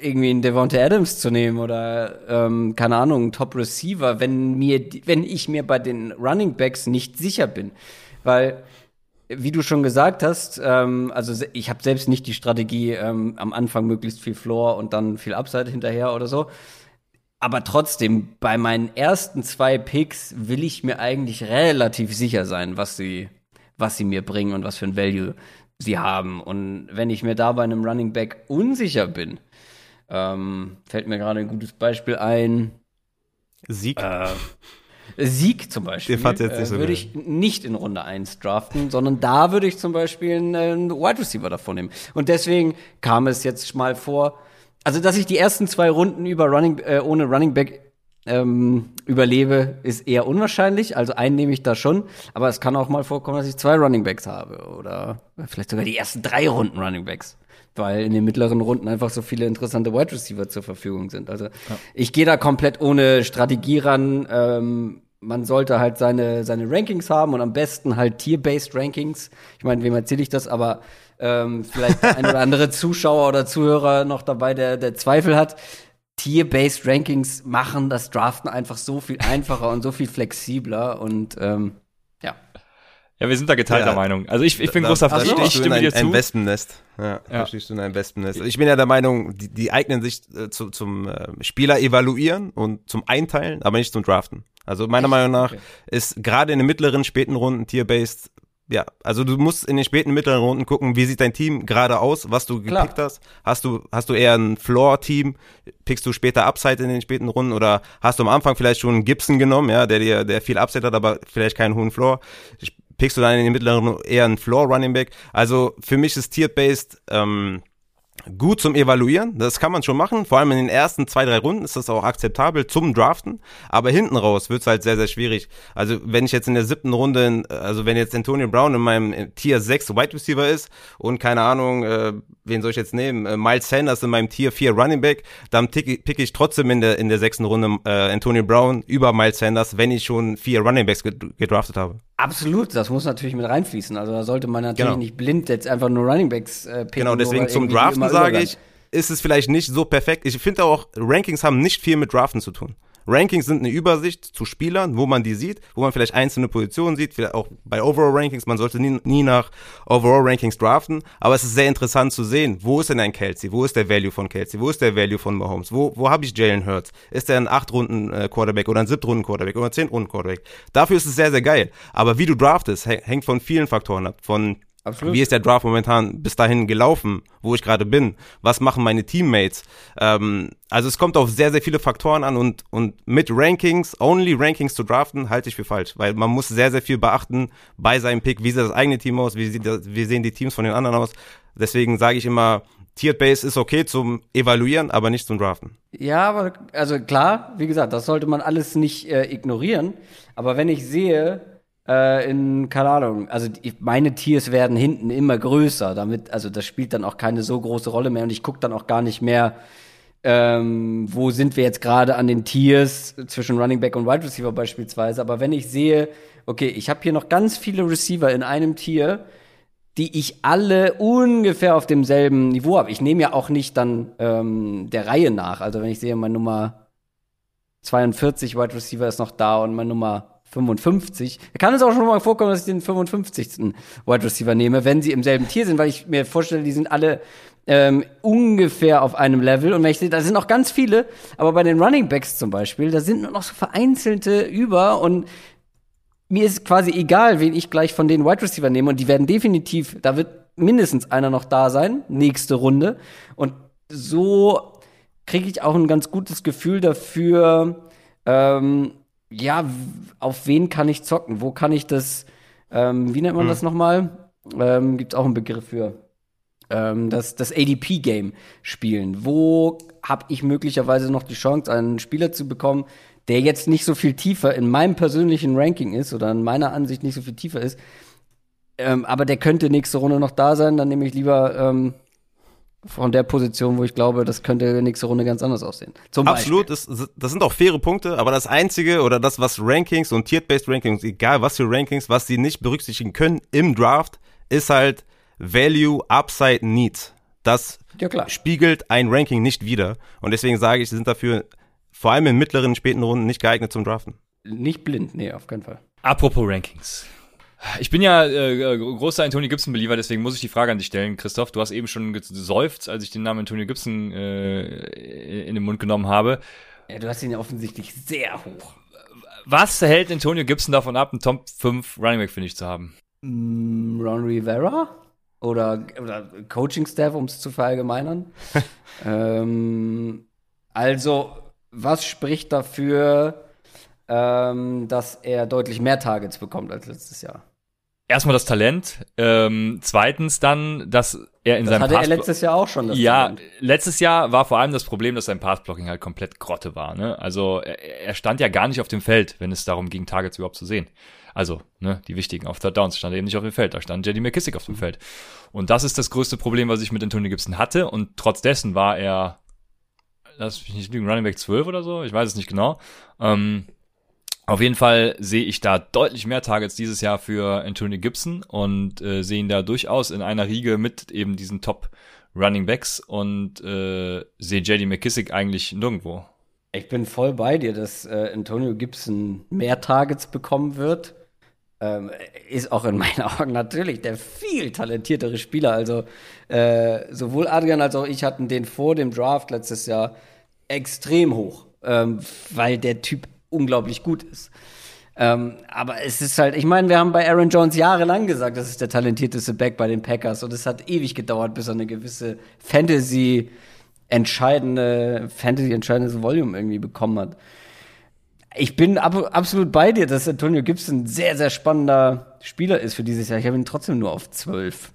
irgendwie einen Devonta Adams zu nehmen oder ähm, keine Ahnung, einen Top Receiver, wenn mir, wenn ich mir bei den Running Backs nicht sicher bin, weil wie du schon gesagt hast, ähm, also ich habe selbst nicht die Strategie ähm, am Anfang möglichst viel Floor und dann viel Upside hinterher oder so. Aber trotzdem, bei meinen ersten zwei Picks will ich mir eigentlich relativ sicher sein, was sie was sie mir bringen und was für ein Value sie haben. Und wenn ich mir da bei einem Running Back unsicher bin, ähm, fällt mir gerade ein gutes Beispiel ein. Sieg. Äh, Sieg zum Beispiel nicht so äh, würde ich nicht in Runde 1 draften, sondern da würde ich zum Beispiel einen, einen Wide Receiver davon nehmen. Und deswegen kam es jetzt mal vor, also dass ich die ersten zwei Runden über Running, äh, ohne Running Back ähm, überlebe, ist eher unwahrscheinlich. Also einen nehme ich da schon. Aber es kann auch mal vorkommen, dass ich zwei Running Backs habe. Oder vielleicht sogar die ersten drei Runden Running Backs. Weil in den mittleren Runden einfach so viele interessante Wide Receiver zur Verfügung sind. Also ja. ich gehe da komplett ohne Strategie ran. Ähm, man sollte halt seine, seine Rankings haben und am besten halt Tier-Based Rankings. Ich meine, wem erzähle ich das? Aber ähm, vielleicht ein oder andere Zuschauer oder Zuhörer noch dabei, der, der Zweifel hat. Tier-based Rankings machen das Draften einfach so viel einfacher und so viel flexibler und ähm, ja. Ja, wir sind da geteilter ja, Meinung. Also ich, ich bin da, großer Fan. Ich stimme dir zu. Ein Wespennest. Ja, ja. stehst du in einem Wespennest. Ich bin ja der Meinung, die, die eignen sich äh, zu, zum äh, Spieler evaluieren und zum Einteilen, aber nicht zum Draften. Also meiner Meinung nach okay. ist gerade in den mittleren, späten Runden Tier-based ja, also du musst in den späten mittleren Runden gucken, wie sieht dein Team gerade aus, was du Klar. gepickt hast. Hast du, hast du eher ein Floor-Team? Pickst du später Upside in den späten Runden oder hast du am Anfang vielleicht schon einen Gibson genommen, ja, der dir, der viel Upside hat, aber vielleicht keinen hohen Floor? Pickst du dann in den mittleren eher einen Floor-Running Back? Also für mich ist Tier-based, ähm, gut zum Evaluieren. Das kann man schon machen. Vor allem in den ersten zwei, drei Runden ist das auch akzeptabel zum Draften. Aber hinten raus wird's halt sehr, sehr schwierig. Also wenn ich jetzt in der siebten Runde, also wenn jetzt Antonio Brown in meinem Tier 6 Wide Receiver ist und keine Ahnung, äh, wen soll ich jetzt nehmen? Äh, Miles Sanders in meinem Tier 4 Running Back, dann pick ich trotzdem in der, in der sechsten Runde äh, Antonio Brown über Miles Sanders, wenn ich schon vier Running Backs gedraftet habe. Absolut, das muss natürlich mit reinfließen. Also da sollte man natürlich genau. nicht blind jetzt einfach nur Running Backs äh, picken. Genau, deswegen zum Draften sage ich, ist es vielleicht nicht so perfekt. Ich finde auch, Rankings haben nicht viel mit Draften zu tun. Rankings sind eine Übersicht zu Spielern, wo man die sieht, wo man vielleicht einzelne Positionen sieht, vielleicht auch bei Overall Rankings. Man sollte nie, nie nach Overall Rankings draften, aber es ist sehr interessant zu sehen, wo ist denn ein Kelsey, wo ist der Value von Kelsey, wo ist der Value von Mahomes, wo, wo habe ich Jalen Hurts? Ist der ein 8-Runden-Quarterback oder ein 7-Runden-Quarterback oder ein 10-Runden-Quarterback? Dafür ist es sehr, sehr geil. Aber wie du draftest, hängt von vielen Faktoren ab, von Absolut. Wie ist der Draft momentan bis dahin gelaufen, wo ich gerade bin? Was machen meine Teammates? Ähm, also es kommt auf sehr, sehr viele Faktoren an und, und mit Rankings, only Rankings zu draften, halte ich für falsch, weil man muss sehr, sehr viel beachten bei seinem Pick. Wie sieht das eigene Team aus? Wie, sieht das, wie sehen die Teams von den anderen aus? Deswegen sage ich immer, Tiered Base ist okay zum Evaluieren, aber nicht zum Draften. Ja, aber also klar, wie gesagt, das sollte man alles nicht äh, ignorieren. Aber wenn ich sehe, äh, in, keine Ahnung, also die, meine Tiers werden hinten immer größer, damit, also das spielt dann auch keine so große Rolle mehr und ich gucke dann auch gar nicht mehr, ähm, wo sind wir jetzt gerade an den Tiers zwischen Running Back und Wide Receiver beispielsweise. Aber wenn ich sehe, okay, ich habe hier noch ganz viele Receiver in einem Tier, die ich alle ungefähr auf demselben Niveau habe. Ich nehme ja auch nicht dann ähm, der Reihe nach. Also wenn ich sehe, meine Nummer 42 Wide Receiver ist noch da und meine Nummer 55. Da kann es auch schon mal vorkommen, dass ich den 55. Wide Receiver nehme, wenn sie im selben Tier sind, weil ich mir vorstelle, die sind alle ähm, ungefähr auf einem Level. Und wenn ich sehe, da sind noch ganz viele, aber bei den Running Backs zum Beispiel, da sind nur noch so vereinzelte über und mir ist quasi egal, wen ich gleich von den Wide Receiver nehme und die werden definitiv, da wird mindestens einer noch da sein, nächste Runde. Und so kriege ich auch ein ganz gutes Gefühl dafür, ähm, ja, auf wen kann ich zocken? Wo kann ich das, ähm, wie nennt man hm. das nochmal? Ähm, Gibt es auch einen Begriff für? Ähm, das, das ADP-Game spielen. Wo habe ich möglicherweise noch die Chance, einen Spieler zu bekommen, der jetzt nicht so viel tiefer in meinem persönlichen Ranking ist oder in meiner Ansicht nicht so viel tiefer ist, ähm, aber der könnte nächste Runde noch da sein, dann nehme ich lieber ähm, von der Position, wo ich glaube, das könnte nächste Runde ganz anders aussehen. Zum Absolut, das, das sind auch faire Punkte, aber das Einzige oder das, was Rankings und Tiered-Based Rankings, egal was für Rankings, was sie nicht berücksichtigen können im Draft, ist halt Value, Upside, Need. Das ja, spiegelt ein Ranking nicht wider. Und deswegen sage ich, sie sind dafür vor allem in mittleren, späten Runden nicht geeignet zum Draften. Nicht blind, nee, auf keinen Fall. Apropos Rankings. Ich bin ja äh, großer Antonio Gibson-Believer, deswegen muss ich die Frage an dich stellen, Christoph. Du hast eben schon gesäuft, als ich den Namen Antonio Gibson äh, in den Mund genommen habe. Ja, du hast ihn ja offensichtlich sehr hoch. Was hält Antonio Gibson davon ab, einen Top 5 Running Back Finish zu haben? Mm, Ron Rivera? Oder, oder Coaching-Staff, um es zu verallgemeinern. ähm, also, was spricht dafür, ähm, dass er deutlich mehr Targets bekommt als letztes Jahr? Erstmal das Talent. Ähm, zweitens dann, dass er in das seinem hatte Pass er letztes Jahr auch schon. Das ja, Talent. letztes Jahr war vor allem das Problem, dass sein Passblocking halt komplett Grotte war. Ne? Also er, er stand ja gar nicht auf dem Feld, wenn es darum ging, Targets überhaupt zu sehen. Also, ne, die wichtigen auf Third Downs stand eben nicht auf dem Feld, da stand JD McKissick auf dem Feld. Und das ist das größte Problem, was ich mit Antonio Gibson hatte. Und trotz dessen war er, lass mich nicht lügen, Running Back 12 oder so, ich weiß es nicht genau. Ähm, auf jeden Fall sehe ich da deutlich mehr Targets dieses Jahr für Antonio Gibson und äh, sehe ihn da durchaus in einer Riege mit eben diesen Top Running Backs und äh, sehe JD McKissick eigentlich nirgendwo. Ich bin voll bei dir, dass äh, Antonio Gibson mehr Targets bekommen wird ähm, ist auch in meinen Augen natürlich der viel talentiertere Spieler. Also äh, sowohl Adrian als auch ich hatten den vor dem Draft letztes Jahr extrem hoch, ähm, weil der Typ unglaublich gut ist. Ähm, aber es ist halt, ich meine, wir haben bei Aaron Jones jahrelang gesagt, das ist der talentierteste Back bei den Packers und es hat ewig gedauert, bis er eine gewisse Fantasy entscheidende, Fantasy entscheidendes Volume irgendwie bekommen hat. Ich bin ab, absolut bei dir, dass Antonio Gibson ein sehr, sehr spannender Spieler ist für dieses Jahr. Ich habe ihn trotzdem nur auf zwölf.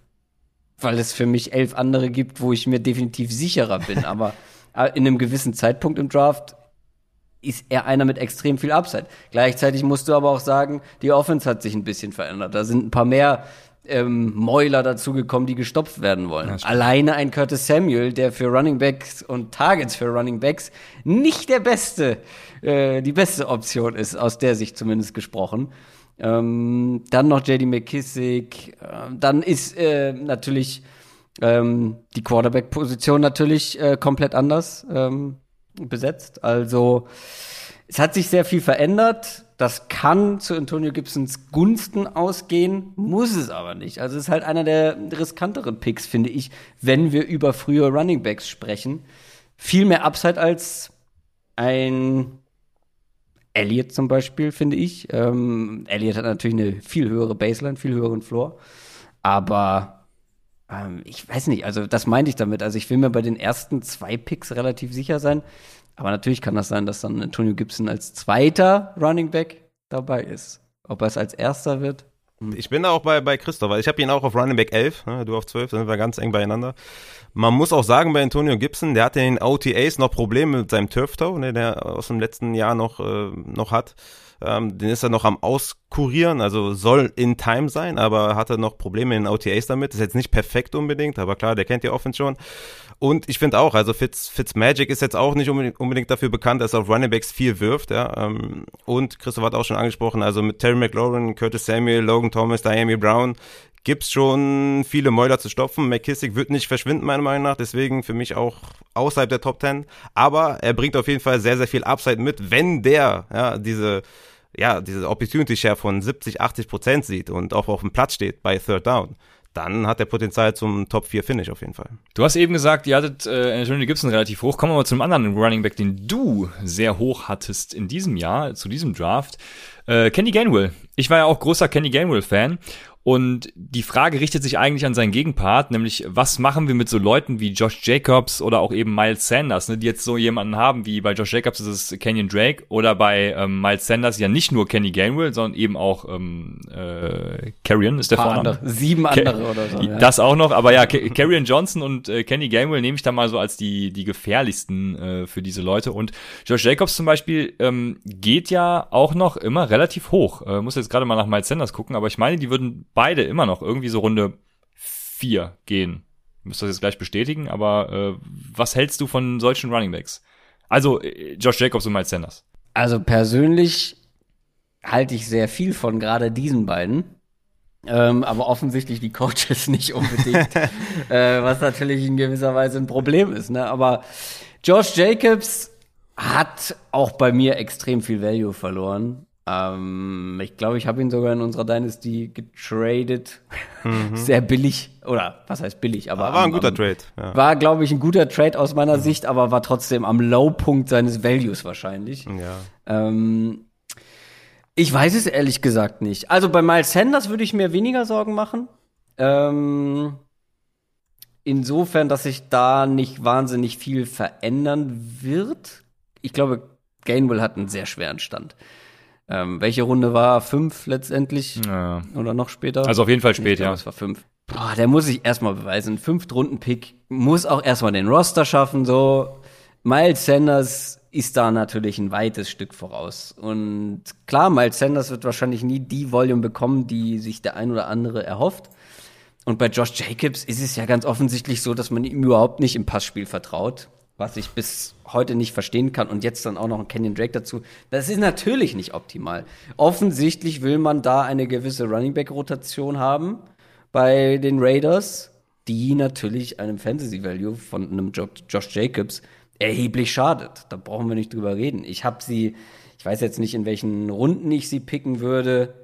Weil es für mich elf andere gibt, wo ich mir definitiv sicherer bin. Aber äh, in einem gewissen Zeitpunkt im Draft ist er einer mit extrem viel Upside. Gleichzeitig musst du aber auch sagen, die Offense hat sich ein bisschen verändert. Da sind ein paar mehr ähm, Mäuler dazugekommen, die gestopft werden wollen. Alleine ein Curtis Samuel, der für Running Backs und Targets für Running Backs nicht der beste, äh, die beste Option ist, aus der Sicht zumindest gesprochen. Ähm, dann noch JD McKissick. Äh, dann ist äh, natürlich ähm, die Quarterback-Position natürlich äh, komplett anders ähm, besetzt. Also es hat sich sehr viel verändert. Das kann zu Antonio Gibsons Gunsten ausgehen, muss es aber nicht. Also es ist halt einer der riskanteren Picks, finde ich, wenn wir über frühe Running Backs sprechen. Viel mehr Upside als ein Elliott zum Beispiel, finde ich. Ähm, Elliott hat natürlich eine viel höhere Baseline, viel höheren Floor. Aber ähm, ich weiß nicht, also das meinte ich damit. Also ich will mir bei den ersten zwei Picks relativ sicher sein. Aber natürlich kann das sein, dass dann Antonio Gibson als zweiter Running Back dabei ist. Ob er es als erster wird? Hm. Ich bin da auch bei, bei Christoph, weil ich habe ihn auch auf Running Back 11, ne, du auf 12, da sind wir ganz eng beieinander. Man muss auch sagen, bei Antonio Gibson, der hatte in den OTAs noch Probleme mit seinem Turf Toe, ne, der aus dem letzten Jahr noch, äh, noch hat. Ähm, den ist er noch am Auskurieren, also soll in Time sein, aber hatte noch Probleme in OTAs damit. Ist jetzt nicht perfekt unbedingt, aber klar, der kennt die Offense schon. Und ich finde auch, also Fitz, Fitz Magic ist jetzt auch nicht unbedingt, dafür bekannt, dass er auf Running Backs viel wirft, ja. Ähm, und Christoph hat auch schon angesprochen, also mit Terry McLaurin, Curtis Samuel, Logan Thomas, Diami Brown gibt's schon viele Mäuler zu stopfen. McKissick wird nicht verschwinden, meiner Meinung nach, deswegen für mich auch außerhalb der Top 10. Aber er bringt auf jeden Fall sehr, sehr viel Upside mit, wenn der, ja, diese, ja, diese Opportunity Share von 70, 80 Prozent sieht und auch auf dem Platz steht bei Third Down dann hat er Potenzial zum Top 4 Finish auf jeden Fall. Du hast eben gesagt, ihr hattet äh, Antonio Gibson relativ hoch. Kommen wir mal zum anderen Running Back, den du sehr hoch hattest in diesem Jahr, zu diesem Draft. Äh, Kenny Gainwell. Ich war ja auch großer Kenny Gainwell-Fan und die Frage richtet sich eigentlich an seinen Gegenpart, nämlich was machen wir mit so Leuten wie Josh Jacobs oder auch eben Miles Sanders, ne, die jetzt so jemanden haben, wie bei Josh Jacobs ist es Kenyon Drake oder bei ähm, Miles Sanders ja nicht nur Kenny Gainwell, sondern eben auch ähm, äh, Carrion ist der Vorname. Andere, sieben andere oder so. Ja. Das auch noch, aber ja, Carrion Johnson und äh, Kenny Gainwell nehme ich da mal so als die, die gefährlichsten äh, für diese Leute. Und Josh Jacobs zum Beispiel ähm, geht ja auch noch immer relativ hoch. Äh, muss jetzt gerade mal nach Miles Sanders gucken, aber ich meine, die würden beide immer noch irgendwie so Runde vier gehen. Müsst das jetzt gleich bestätigen, aber äh, was hältst du von solchen Runningbacks? Also äh, Josh Jacobs und Miles Sanders. Also persönlich halte ich sehr viel von gerade diesen beiden. Ähm, aber offensichtlich die Coaches nicht unbedingt. äh, was natürlich in gewisser Weise ein Problem ist. Ne? Aber Josh Jacobs hat auch bei mir extrem viel Value verloren. Ähm, ich glaube, ich habe ihn sogar in unserer Dynasty getradet. Mhm. Sehr billig. Oder was heißt billig? Aber, aber war am, ein guter am, Trade. Ja. War, glaube ich, ein guter Trade aus meiner mhm. Sicht, aber war trotzdem am Low-Punkt seines Values wahrscheinlich. Ja. Ähm, ich weiß es ehrlich gesagt nicht. Also bei Miles Sanders würde ich mir weniger Sorgen machen. Ähm, insofern, dass sich da nicht wahnsinnig viel verändern wird. Ich glaube, Gainwell hat einen sehr schweren Stand. Ähm, welche Runde war? Fünf letztendlich? Ja. Oder noch später? Also auf jeden Fall spät, glaub, ja. Es war fünf. Boah, der muss sich erstmal beweisen. Fünft-Runden-Pick muss auch erstmal den Roster schaffen, so. Miles Sanders ist da natürlich ein weites Stück voraus. Und klar, Miles Sanders wird wahrscheinlich nie die Volume bekommen, die sich der ein oder andere erhofft. Und bei Josh Jacobs ist es ja ganz offensichtlich so, dass man ihm überhaupt nicht im Passspiel vertraut was ich bis heute nicht verstehen kann und jetzt dann auch noch ein Kenyon Drake dazu. Das ist natürlich nicht optimal. Offensichtlich will man da eine gewisse Running Back Rotation haben bei den Raiders, die natürlich einem Fantasy Value von einem Josh Jacobs erheblich schadet. Da brauchen wir nicht drüber reden. Ich habe sie, ich weiß jetzt nicht in welchen Runden ich sie picken würde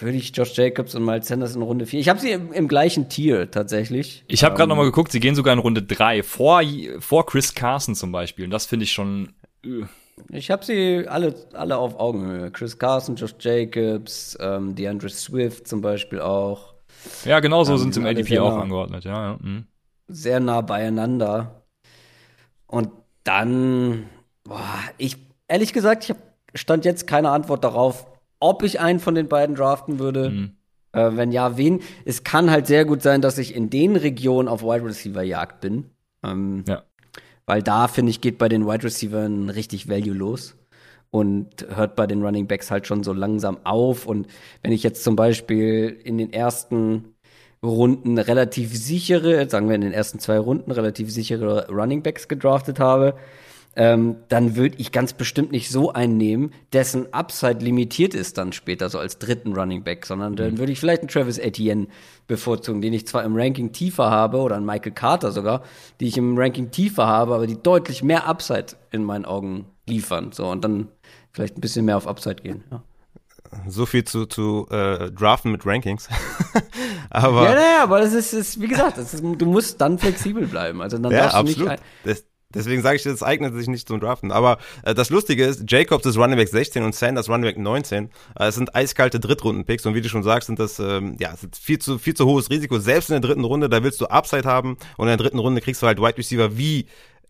würde ich Josh Jacobs und Miles Sanders in Runde 4. Ich habe sie im, im, gleichen Tier tatsächlich. Ich habe ähm, gerade noch mal geguckt, sie gehen sogar in Runde 3 vor vor Chris Carson zum Beispiel und das finde ich schon äh. Ich habe sie alle alle auf Augenhöhe. Chris Carson, Josh Jacobs, ähm, DeAndre Swift zum Beispiel auch. Ja, genau so ähm, sind sie im ADP auch angeordnet, ja. ja. Mhm. Sehr nah beieinander. Und dann, boah, ich ehrlich gesagt, ich habe stand jetzt keine Antwort darauf, ob ich einen von den beiden draften würde. Mhm. Äh, wenn ja, wen? Es kann halt sehr gut sein, dass ich in den Regionen auf Wide Receiver Jagd bin. Ähm, ja. Weil da, finde ich, geht bei den Wide Receivers richtig Value los und hört bei den Running Backs halt schon so langsam auf. Und wenn ich jetzt zum Beispiel in den ersten Runden relativ sichere, sagen wir in den ersten zwei Runden relativ sichere Running Backs gedraftet habe, ähm, dann würde ich ganz bestimmt nicht so einen nehmen, dessen Upside limitiert ist dann später so als dritten Running Back, sondern dann mhm. würde ich vielleicht einen Travis Etienne bevorzugen, den ich zwar im Ranking tiefer habe oder einen Michael Carter sogar, die ich im Ranking tiefer habe, aber die deutlich mehr Upside in meinen Augen liefern. So und dann vielleicht ein bisschen mehr auf Upside gehen. Ja. So viel zu, zu äh, Draften mit Rankings. aber ja, naja, aber das ist, ist wie gesagt, ist, du musst dann flexibel bleiben. Also dann ja, darfst absolut. du nicht. Das, Deswegen sage ich, das eignet sich nicht zum Draften. Aber äh, das Lustige ist, Jacobs ist Running Back 16 und Sanders Running Back 19. Äh, es sind eiskalte Drittrunden-Picks und wie du schon sagst, sind das ähm, ja sind viel zu viel zu hohes Risiko. Selbst in der dritten Runde, da willst du Upside haben und in der dritten Runde kriegst du halt Wide Receiver wie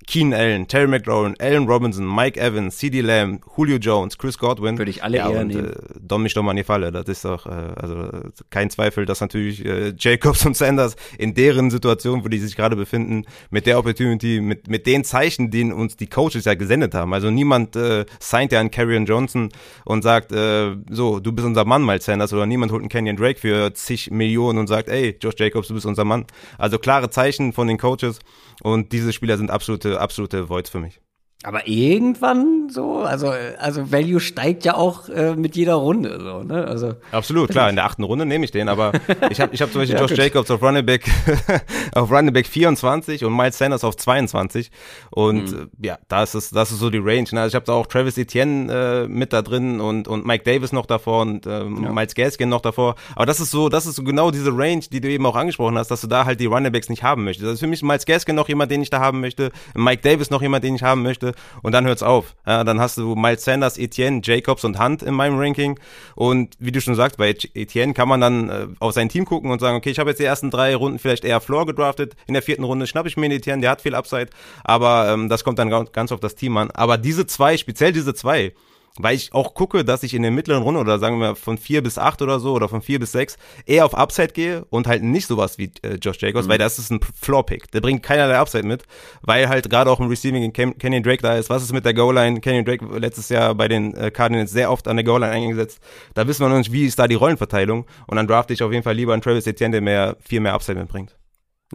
Keenan Allen, Terry McLaurin, Allen Robinson, Mike Evans, C.D. Lamb, Julio Jones, Chris Godwin. Würde ich alle ja, eher und, nehmen. Äh, Don mich doch mal in die Falle. Das ist doch, äh, also kein Zweifel, dass natürlich äh, Jacobs und Sanders in deren Situation, wo die sich gerade befinden, mit der Opportunity, mit, mit den Zeichen, die uns die Coaches ja gesendet haben. Also niemand äh, signed ja an Carrion Johnson und sagt, äh, so, du bist unser Mann, Miles Sanders, oder niemand holt einen Kenyon Drake für zig Millionen und sagt, ey, Josh Jacobs, du bist unser Mann. Also klare Zeichen von den Coaches und diese Spieler sind absolute, absolute Voids für mich. Aber irgendwann so, also, also Value steigt ja auch äh, mit jeder Runde, so, ne? Also, Absolut, klar, in der achten Runde nehme ich den, aber ich habe ich hab zum Beispiel Ja, Josh gut. Jacobs auf Running Back, auf Running Back 24 und Miles Sanders auf 22 und Mhm. äh, ja, das ist, das ist so die Range. Ne? Also ich habe da auch Travis Etienne äh, mit da drin und, und Mike Davis noch davor und äh, Miles Gaskin noch davor, aber das ist so, das ist so genau diese Range, die du eben auch angesprochen hast, dass du da halt die Running Backs nicht haben möchtest. Das ist für mich Miles Gaskin noch jemand, den ich da haben möchte, Mike Davis noch jemand, den ich haben möchte und dann hört's auf. Ja, dann hast du Miles Sanders, Etienne, Jacobs und Hunt in meinem Ranking und wie du schon sagst, bei Etienne kann man dann äh, auf sein Team gucken und sagen, okay, ich habe jetzt die ersten drei Runden vielleicht eher Floor gedraftet, in der vierten Runde schnapp ich mir den Etienne, der hat viel Upside, aber ähm, das kommt dann ganz auf das Team an. Aber diese zwei, speziell diese zwei, weil ich auch gucke, dass ich in der mittleren Runde oder sagen wir von vier bis acht oder so oder von vier bis sechs eher auf Upside gehe und halt nicht sowas wie äh, Josh Jacobs, weil das ist ein Floor-Pick. Der bringt keinerlei Upside mit, weil halt gerade auch im Receiving in Ken Kenyon Drake da ist. Was ist mit der Goal-Line? Kenyon Drake letztes Jahr bei den äh, Cardinals sehr oft an der Goal-Line eingesetzt. Da wissen wir noch nicht, wie ist da die Rollenverteilung und dann drafte ich auf jeden Fall lieber einen Travis Etienne, der mehr, viel mehr Upside mitbringt.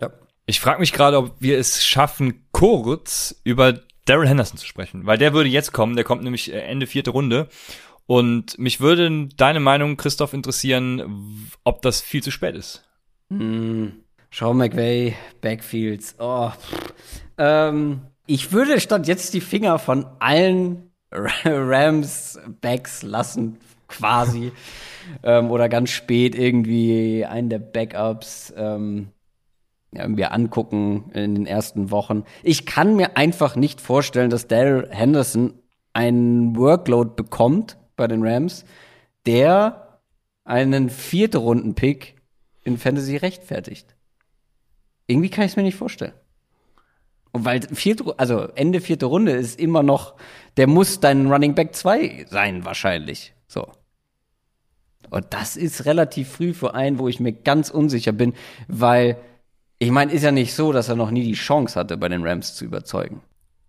ja. Ich frage mich gerade, ob wir es schaffen, kurz über Daryl Henderson zu sprechen, weil der würde jetzt kommen, der kommt nämlich äh, Ende vierte Runde. Und mich würde deine Meinung, Christoph, interessieren, ob das viel zu spät ist. Hm, Sean McVay, Backfields. Oh. Ähm, ich würde statt jetzt die Finger von allen Rams Backs lassen, quasi. ähm, oder ganz spät irgendwie einen der Backups ähm, mir angucken in den ersten Wochen. Ich kann mir einfach nicht vorstellen, dass Daryl Henderson einen Workload bekommt bei den Rams, der einen vierte Runden-Pick in Fantasy rechtfertigt. Irgendwie kann ich es mir nicht vorstellen. Und weil vierte, also Ende vierte Runde ist immer noch, der muss dein Running Back 2 sein, wahrscheinlich. So. Und das ist relativ früh für einen, wo ich mir ganz unsicher bin, weil ich meine, ist ja nicht so, dass er noch nie die Chance hatte, bei den Rams zu überzeugen.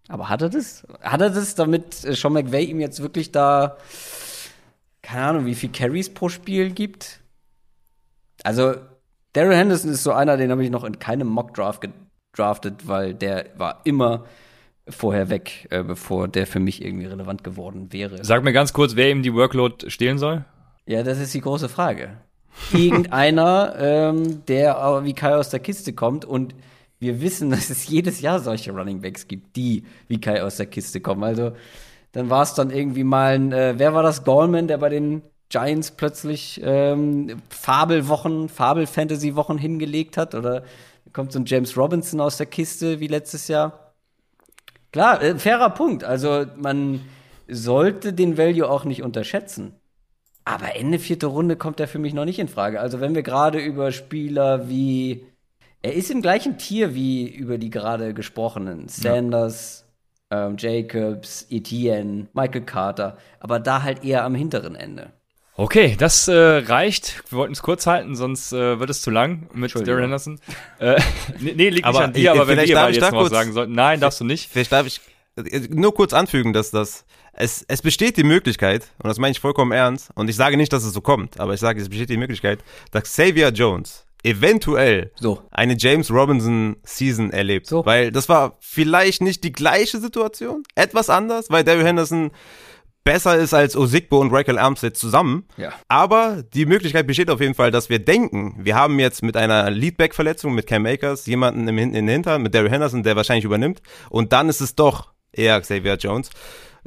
Aber hat er das? Hat er das, damit äh, Sean McVay ihm jetzt wirklich da, keine Ahnung, wie viel Carries pro Spiel gibt? Also, Daryl Henderson ist so einer, den habe ich noch in keinem Mock-Draft gedraftet, weil der war immer vorher weg, äh, bevor der für mich irgendwie relevant geworden wäre. Sag mir ganz kurz, wer ihm die Workload stehlen soll. Ja, das ist die große Frage. Irgendeiner, ähm, der aber wie Kai aus der Kiste kommt und wir wissen, dass es jedes Jahr solche Running Backs gibt, die wie Kai aus der Kiste kommen. Also dann war es dann irgendwie mal ein, äh, wer war das? Gallman, der bei den Giants plötzlich ähm, Fabelwochen, Fabel-Fantasy-Wochen hingelegt hat? Oder kommt so ein James Robinson aus der Kiste wie letztes Jahr? Klar, äh, fairer Punkt. Also man sollte den Value auch nicht unterschätzen. Aber Ende vierte Runde kommt er für mich noch nicht in Frage. Also wenn wir gerade über Spieler wie er ist im gleichen Tier wie über die gerade gesprochenen Sanders, ähm, Jacobs, Etienne, Michael Carter, aber da halt eher am hinteren Ende. Okay, das äh, reicht. Wir wollten es kurz halten, sonst äh, wird es zu lang mit. Daryl Henderson. Äh, nee, nee, liegt Aber nicht an dir, aber wenn wir ich jetzt da noch was sagen sollten. Nein, darfst du nicht. Vielleicht darf ich nur kurz anfügen, dass das es, es besteht die Möglichkeit, und das meine ich vollkommen ernst, und ich sage nicht, dass es so kommt, aber ich sage, es besteht die Möglichkeit, dass Xavier Jones eventuell So. eine James Robinson Season erlebt. So. Weil das war vielleicht nicht die gleiche Situation, etwas anders, weil Daryl Henderson besser ist als Osigbo und Raquel Armstead zusammen. Ja. Aber die Möglichkeit besteht auf jeden Fall, dass wir denken, wir haben jetzt mit einer Leadback-Verletzung mit Cam Akers jemanden im, in den Hintern, mit Daryl Henderson, der wahrscheinlich übernimmt. Und dann ist es doch eher Xavier Jones.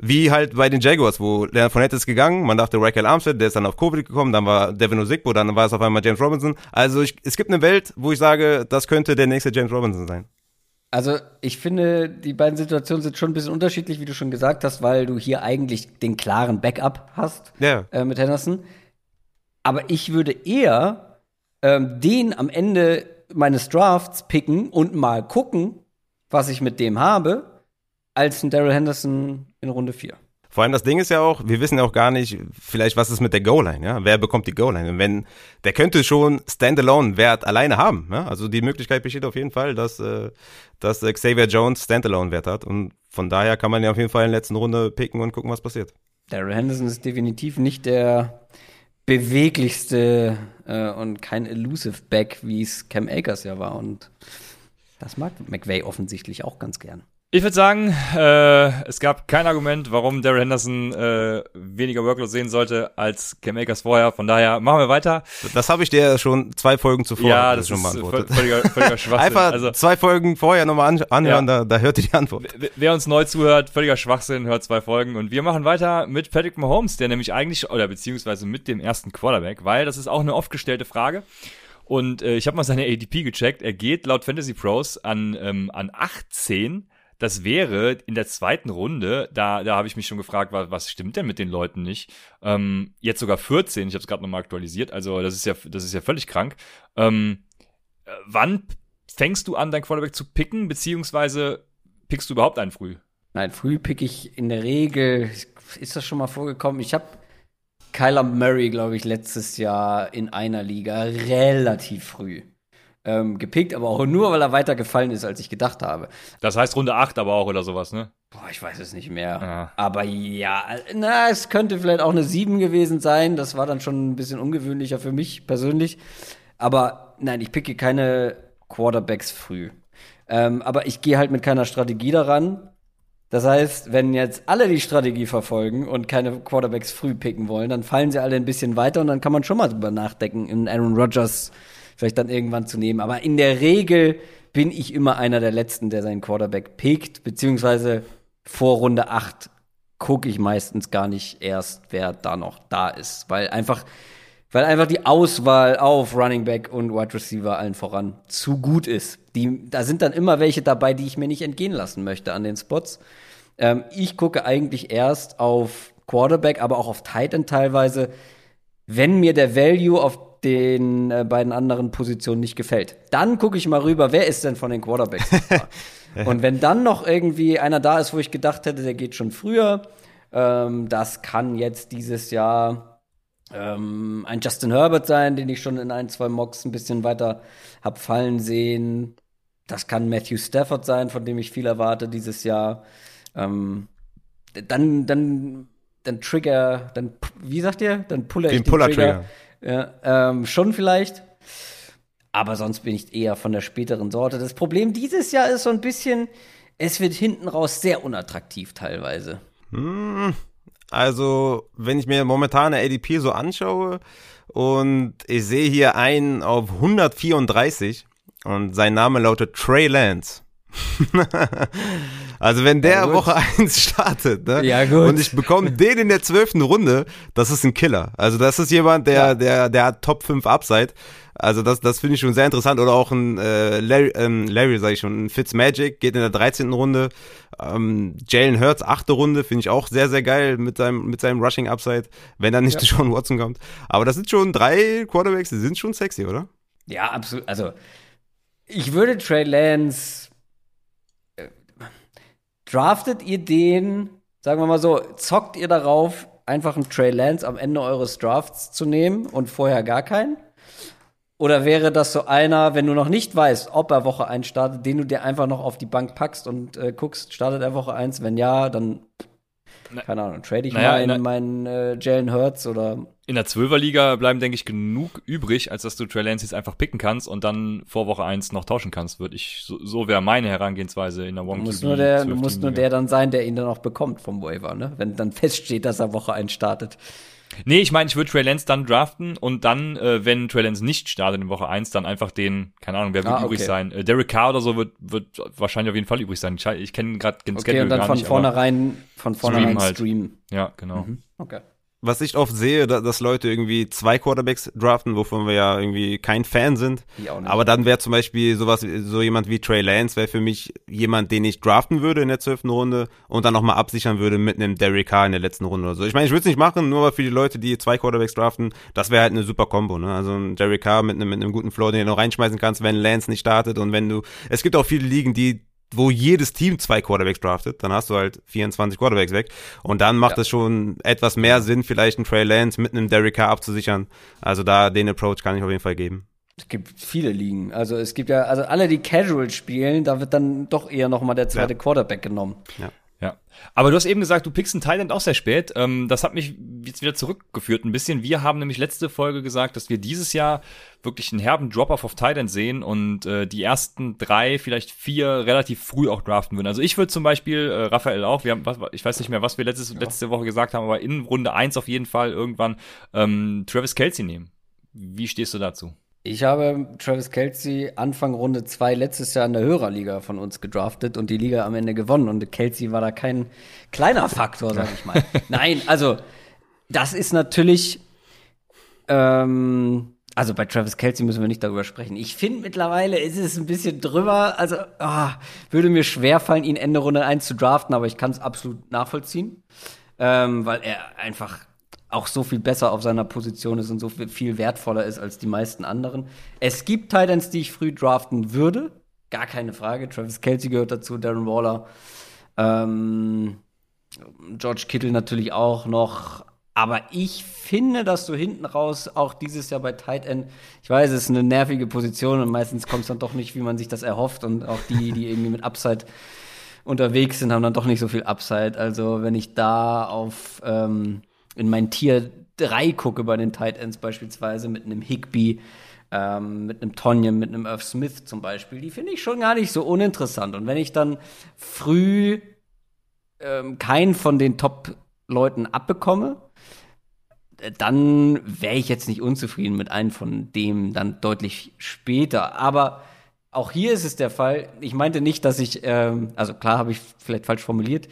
Wie halt bei den Jaguars, wo Leonard Fournette ist gegangen, man dachte Raquel Armstead, der ist dann auf Covid gekommen, dann war Devin Osigbo, dann war es auf einmal James Robinson. Also ich, es gibt eine Welt, wo ich sage, das könnte der nächste James Robinson sein. Also ich finde, die beiden Situationen sind schon ein bisschen unterschiedlich, wie du schon gesagt hast, weil du hier eigentlich den klaren Backup hast Ja. äh, mit Henderson. Aber ich würde eher ähm, den am Ende meines Drafts picken und mal gucken, was ich mit dem habe, als ein Daryl Henderson in Runde 4. Vor allem das Ding ist ja auch, wir wissen ja auch gar nicht, vielleicht was ist mit der Goal-Line, ja? Wer bekommt die Goal-Line? Und wenn, der könnte schon Standalone-Wert alleine haben, ja? Also die Möglichkeit besteht auf jeden Fall, dass, äh, dass äh, Xavier Jones Standalone-Wert hat. Und von daher kann man ja auf jeden Fall in der letzten Runde picken und gucken, was passiert. Daryl Henderson ist definitiv nicht der beweglichste äh, und kein elusive Back, wie es Cam Akers ja war. Und das mag McVay offensichtlich auch ganz gern. Ich würde sagen, äh, es gab kein Argument, warum Daryl Henderson äh, weniger Workload sehen sollte als Cam Akers vorher. Von daher machen wir weiter. Das habe ich dir schon zwei Folgen zuvor ja, das schon ist beantwortet. völliger, völliger Schwachsinn. Einfach also, zwei Folgen vorher nochmal an, anhören, Ja. da, da hört ihr die Antwort. wer- wer uns neu zuhört, völliger Schwachsinn, hört zwei Folgen. Und wir machen weiter mit Patrick Mahomes, der nämlich eigentlich, oder beziehungsweise mit dem ersten Quarterback, weil das ist auch eine oft gestellte Frage. Und äh, ich habe mal seine ADP gecheckt. Er geht laut Fantasy Pros an, ähm, an 18. Das wäre in der zweiten Runde, da, da habe ich mich schon gefragt, was, was stimmt denn mit den Leuten nicht? Ähm, jetzt sogar 14, ich habe es gerade nochmal aktualisiert, also das ist ja, das ist ja völlig krank. Ähm, äh, wann fängst du an, dein Quarterback zu picken, beziehungsweise pickst du überhaupt einen früh? Nein, früh pick ich in der Regel, ist das schon mal vorgekommen? Ich habe Kyler Murray, glaube ich, letztes Jahr in einer Liga relativ früh ähm, gepickt, aber auch nur, weil er weiter gefallen ist, als ich gedacht habe. Das heißt Runde 8 aber auch oder sowas, ne? Boah, ich weiß es nicht mehr. Ja. Aber ja, na, es könnte vielleicht auch eine 7 gewesen sein. Das war dann schon ein bisschen ungewöhnlicher für mich persönlich. Aber nein, ich picke keine Quarterbacks früh. Ähm, aber ich gehe halt mit keiner Strategie daran. Das heißt, wenn jetzt alle die Strategie verfolgen und keine Quarterbacks früh picken wollen, dann fallen sie alle ein bisschen weiter und dann kann man schon mal drüber nachdenken, in Aaron Rodgers vielleicht dann irgendwann zu nehmen. Aber in der Regel bin ich immer einer der Letzten, der seinen Quarterback pickt, beziehungsweise vor Runde 8 gucke ich meistens gar nicht erst, wer da noch da ist. Weil einfach, weil einfach die Auswahl auf Running Back und Wide Receiver allen voran zu gut ist. Die, da sind dann immer welche dabei, die ich mir nicht entgehen lassen möchte an den Spots. Ähm, ich gucke eigentlich erst auf Quarterback, aber auch auf Tight End teilweise, wenn mir der Value auf den äh, beiden anderen Positionen nicht gefällt. Dann gucke ich mal rüber, wer ist denn von den Quarterbacks? Und wenn dann noch irgendwie einer da ist, wo ich gedacht hätte, der geht schon früher, ähm, das kann jetzt dieses Jahr ähm, ein Justin Herbert sein, den ich schon in ein, zwei Mocks ein bisschen weiter hab fallen sehen. Das kann Matthew Stafford sein, von dem ich viel erwarte dieses Jahr. Ähm, dann, dann, dann Trigger, dann, wie sagt ihr? Dann puller ich Den Puller-Trigger. Ja, ähm, schon vielleicht. Aber sonst bin ich eher von der späteren Sorte. Das Problem dieses Jahr ist so ein bisschen, es wird hinten raus sehr unattraktiv teilweise. Also, wenn ich mir momentan eine ADP so anschaue und ich sehe hier einen auf 134 und sein Name lautet Trey Lance. also wenn der Ja. Woche 1 startet, ne? Ja, gut. Und ich bekomme den in der zwölften Runde, das ist ein Killer. Also das ist jemand, der, Ja. der, der hat Top 5 Upside. Also das, das finde ich schon sehr interessant. Oder auch ein äh, Larry, ähm, Larry sage ich schon, ein Fitzmagic geht in der 13. Runde. Ähm, Jalen Hurts, achte Runde, finde ich auch sehr, sehr geil mit seinem, mit seinem Rushing Upside, wenn dann nicht Ja. Sean Watson kommt. Aber das sind schon drei Quarterbacks, die sind schon sexy, oder? Ja, absolut. Also, ich würde Trey Lance. Draftet ihr den, sagen wir mal so, zockt ihr darauf, einfach einen Trey Lance am Ende eures Drafts zu nehmen und vorher gar keinen? Oder wäre das so einer, wenn du noch nicht weißt, ob er Woche 1 startet, den du dir einfach noch auf die Bank packst und äh, guckst, startet er Woche 1? Wenn ja, dann, keine Ahnung, trade ich naja, meinen, na- meinen äh, Jalen Hurts oder In der Zwölferliga bleiben, denke ich, genug übrig, als dass du Trey Lance jetzt einfach picken kannst und dann vor Woche 1 noch tauschen kannst, würde ich, so, so wäre meine Herangehensweise in der One muss nur der, muss nur der dann sein, der ihn dann auch bekommt vom Waiver, ne? Wenn dann feststeht, dass er Woche 1 startet. Nee, ich meine, ich würde Trey Lance dann draften und dann, äh, wenn Trey Lance nicht startet in Woche 1, dann einfach den, keine Ahnung, wer wird Ah, übrig okay. sein? Äh, Derek Carr oder so wird, wird wahrscheinlich auf jeden Fall übrig sein. Ich, ich kenne gerade den Okay, und dann von nicht, vornherein, von vornherein halt. streamen. Ja, genau. Okay. Was ich oft sehe, da, dass Leute irgendwie zwei Quarterbacks draften, wovon wir ja irgendwie kein Fan sind. Aber dann wäre zum Beispiel sowas, so jemand wie Trey Lance wäre für mich jemand, den ich draften würde in der zwölften Runde und dann nochmal absichern würde mit einem Derek Carr in der letzten Runde oder so. Ich meine, ich würde es nicht machen, nur für die Leute, die zwei Quarterbacks draften, das wäre halt eine super Kombo, ne? Also ein Derek Carr mit einem, mit einem guten Floor, den du noch reinschmeißen kannst, wenn Lance nicht startet und wenn du, es gibt auch viele Ligen, die wo jedes Team zwei Quarterbacks draftet, dann hast du halt 24 Quarterbacks weg. Und dann macht es schon etwas mehr Sinn, vielleicht einen Trey Lance mit einem Derrick Carr abzusichern. Also da den Approach kann ich auf jeden Fall geben. Es gibt viele Ligen. Also es gibt ja, also alle, die Casual spielen, da wird dann doch eher noch mal der zweite Ja. Quarterback genommen. Ja. Ja. Aber du hast eben gesagt, du pickst einen Thailand auch sehr spät. Ähm, das hat mich jetzt wieder zurückgeführt ein bisschen. Wir haben nämlich letzte Folge gesagt, dass wir dieses Jahr wirklich einen herben Drop-off auf Thailand sehen und äh, die ersten drei, vielleicht vier relativ früh auch draften würden. Also ich würde zum Beispiel, äh, Raphael auch, wir haben, was, ich weiß nicht mehr, was wir letztes, letzte Woche gesagt haben, aber in Runde eins auf jeden Fall irgendwann ähm, Travis Kelsey nehmen. Wie stehst du dazu? Ich habe Travis Kelsey Anfang Runde 2 letztes Jahr in der Hörerliga von uns gedraftet und die Liga am Ende gewonnen. Und Kelsey war da kein kleiner Faktor, sag ich mal. Nein, also das ist natürlich, ähm, also bei Travis Kelsey müssen wir nicht darüber sprechen. Ich finde mittlerweile ist es ein bisschen drüber. Also ah, würde mir schwerfallen, ihn Ende Runde 1 zu draften, aber ich kann es absolut nachvollziehen, ähm, weil er einfach auch so viel besser auf seiner Position ist und so viel, wertvoller ist als die meisten anderen. Es gibt Titans, die ich früh draften würde. Gar keine Frage. Travis Kelsey gehört dazu, Darren Waller. Ähm, George Kittle natürlich auch noch. Aber ich finde, dass du hinten raus auch dieses Jahr bei Tight End, ich weiß, es ist eine nervige Position und meistens kommt es dann doch nicht, wie man sich das erhofft. Und auch die, die irgendwie mit Upside unterwegs sind, haben dann doch nicht so viel Upside. Also wenn ich da auf ähm, in mein Tier 3 gucke bei den Tight Ends beispielsweise mit einem Higby, ähm, mit einem Tonyan, mit einem Irv Smith zum Beispiel, die finde ich schon gar nicht so uninteressant. Und wenn ich dann früh ähm, keinen von den Top-Leuten abbekomme, äh, dann wäre ich jetzt nicht unzufrieden mit einem von dem dann deutlich später. Aber auch hier ist es der Fall. Ich meinte nicht, dass ich, ähm, also klar habe ich vielleicht falsch formuliert,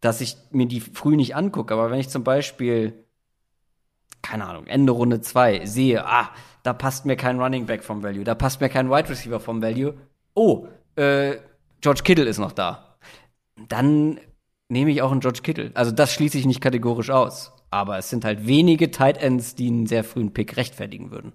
dass ich mir die früh nicht angucke. Aber wenn ich zum Beispiel, keine Ahnung, Ende Runde 2 sehe, ah, da passt mir kein Running Back vom Value, da passt mir kein Wide Receiver vom Value. Oh, äh, George Kittle ist noch da. Dann nehme ich auch einen George Kittle. Also das schließe ich nicht kategorisch aus. Aber es sind halt wenige Tight Ends, die einen sehr frühen Pick rechtfertigen würden.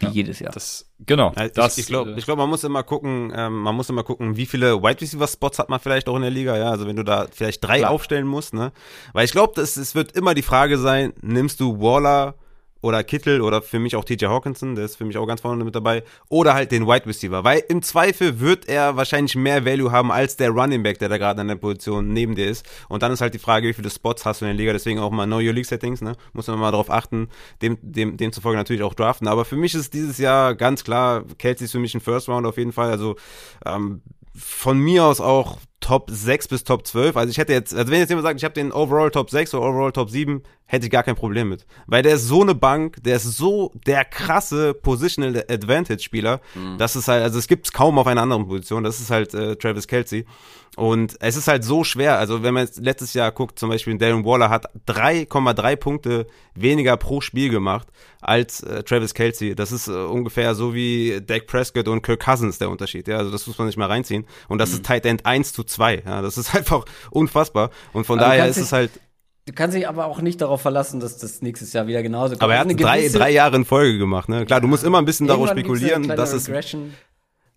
Wie jedes Jahr. Das, genau. Also das, ich ich glaube, ich glaub, man muss immer gucken, ähm, man muss immer gucken, wie viele Wide Receiver Spots hat man vielleicht auch in der Liga, ja, also wenn du da vielleicht drei Klar. aufstellen musst, ne, weil ich glaube, es wird immer die Frage sein, nimmst du Waller oder Kittel oder für mich auch TJ Hawkinson, der ist für mich auch ganz vorne mit dabei, oder halt den Wide Receiver, weil im Zweifel wird er wahrscheinlich mehr Value haben als der Running Back, der da gerade an der Position neben dir ist. Und dann ist halt die Frage, wie viele Spots hast du in der Liga, deswegen auch mal Know Your League Settings, ne? Muss man mal darauf achten, dem, dem, demzufolge natürlich auch draften. Aber für mich ist dieses Jahr ganz klar, Kelsey ist für mich ein First Round auf jeden Fall. Also ähm, von mir aus auch Top 6 bis Top 12. Also ich hätte jetzt, also wenn jetzt jemand sagt, ich habe den Overall Top 6 oder Overall Top 7, hätte ich gar kein Problem mit. Weil der ist so eine Bank, der ist so der krasse Positional Advantage Spieler. Das ist halt, also es gibt kaum auf einer anderen Position. Das ist halt äh, Travis Kelsey. Und es ist halt so schwer. Also wenn man jetzt letztes Jahr guckt, zum Beispiel Darren Waller hat 3,3 Punkte weniger pro Spiel gemacht als äh, Travis Kelsey. Das ist äh, ungefähr so wie Dak Prescott und Kirk Cousins der Unterschied. Ja, also das muss man sich mal reinziehen. Und das ist Tight End 1 zu 2. Ja, das ist einfach unfassbar. Und von Aber daher ist es halt, Du kannst dich aber auch nicht darauf verlassen, dass das nächstes Jahr wieder genauso kommt. aber er hat drei, drei Jahre in Folge gemacht. Ne? Klar, du musst immer ein bisschen darauf eine spekulieren, dass es.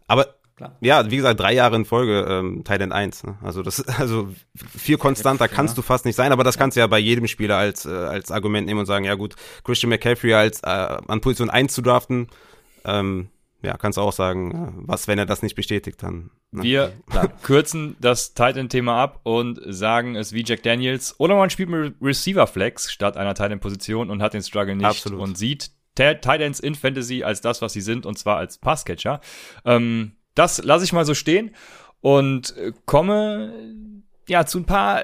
Aber Klar. ja, wie gesagt, drei Jahre in Folge ähm, End 1. Ne? Also das also viel konstanter kannst du fast nicht sein, aber das kannst du ja bei jedem Spieler als äh, als Argument nehmen und sagen, ja gut, Christian McCaffrey als äh, an Position 1 zu draften, ähm, ja, kannst du auch sagen, äh, was, wenn er das nicht bestätigt, dann. Ne? Wir kürzen das Titan-Thema ab und sagen es wie Jack Daniels. Oder man spielt mit Receiver Flex statt einer Titan-Position und hat den Struggle nicht Absolut. und sieht Ta- Titans in Fantasy als das, was sie sind, und zwar als Passcatcher. Ähm, das lasse ich mal so stehen und äh, komme ja zu ein paar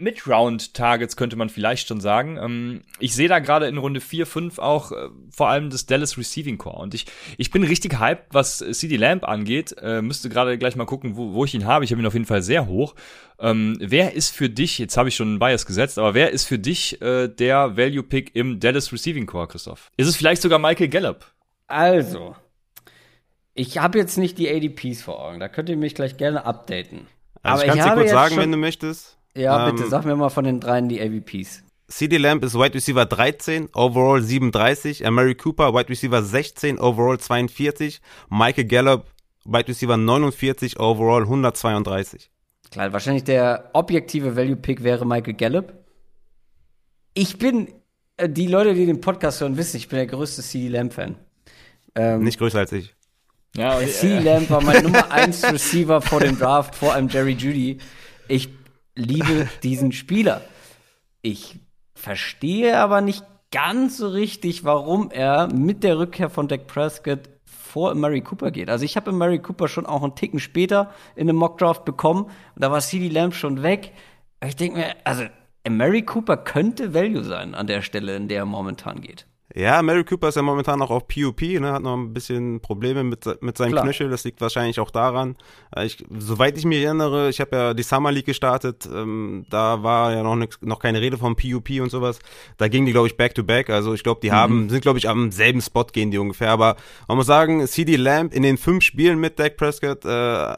Mid-Round-Targets, könnte man vielleicht schon sagen. Ähm, ich sehe da gerade in Runde 4, 5 auch äh, vor allem das Dallas Receiving Core. Und ich, ich bin richtig hyped, was CD Lamb angeht. Äh, müsste gerade gleich mal gucken, wo, wo ich ihn habe. Ich habe ihn auf jeden Fall sehr hoch. Ähm, wer ist für dich, jetzt habe ich schon einen Bias gesetzt, aber wer ist für dich der Value-Pick im Dallas Receiving Core, Christoph? Ist es vielleicht sogar Michael Gallup? Also, ich habe jetzt nicht die ADPs vor Augen. Da könnt ihr mich gleich gerne updaten. Also ich kann dir habe kurz sagen, schon- wenn du möchtest. Ja, Ähm, bitte, sag mir mal von den dreien die AVPs. CD Lamb ist Wide Receiver 13, Overall 37, Amari Cooper Wide Receiver 16, Overall 42, Michael Gallup Wide Receiver 49, overall 132. Klar, wahrscheinlich der objektive Value-Pick wäre Michael Gallup. Ich bin, äh, die Leute, die den Podcast hören, wissen, ich bin der größte CD Lamb-Fan. Ähm, Nicht größer als ich. Ja, und, CD Lamb war mein Nummer 1 Receiver vor dem Draft, vor allem Jerry Judy. Ich liebe diesen Spieler. Ich verstehe aber nicht ganz so richtig, warum er mit der Rückkehr von Dak Prescott vor Murray Cooper geht. Also ich habe Murray Cooper schon auch einen Ticken später in einem Mockdraft bekommen und da war CD Lamb schon weg. Ich denke mir, also Murray Cooper könnte Value sein an der Stelle, in der er momentan geht. Ja, Mary Cooper ist ja momentan noch auf PUP, ne, hat noch ein bisschen Probleme mit, mit seinem Klar. Knöchel. Das liegt wahrscheinlich auch daran. Äh, Ich, soweit ich mich erinnere, ich habe ja die Summer League gestartet. Ähm, da war ja noch, nix, noch keine Rede vom PUP und sowas. Da gingen die, glaube ich, back to back. Also ich glaube, die haben sind, glaube ich, am selben Spot gehen die ungefähr. Aber man muss sagen, CD Lamb in den fünf Spielen mit Dak Prescott äh,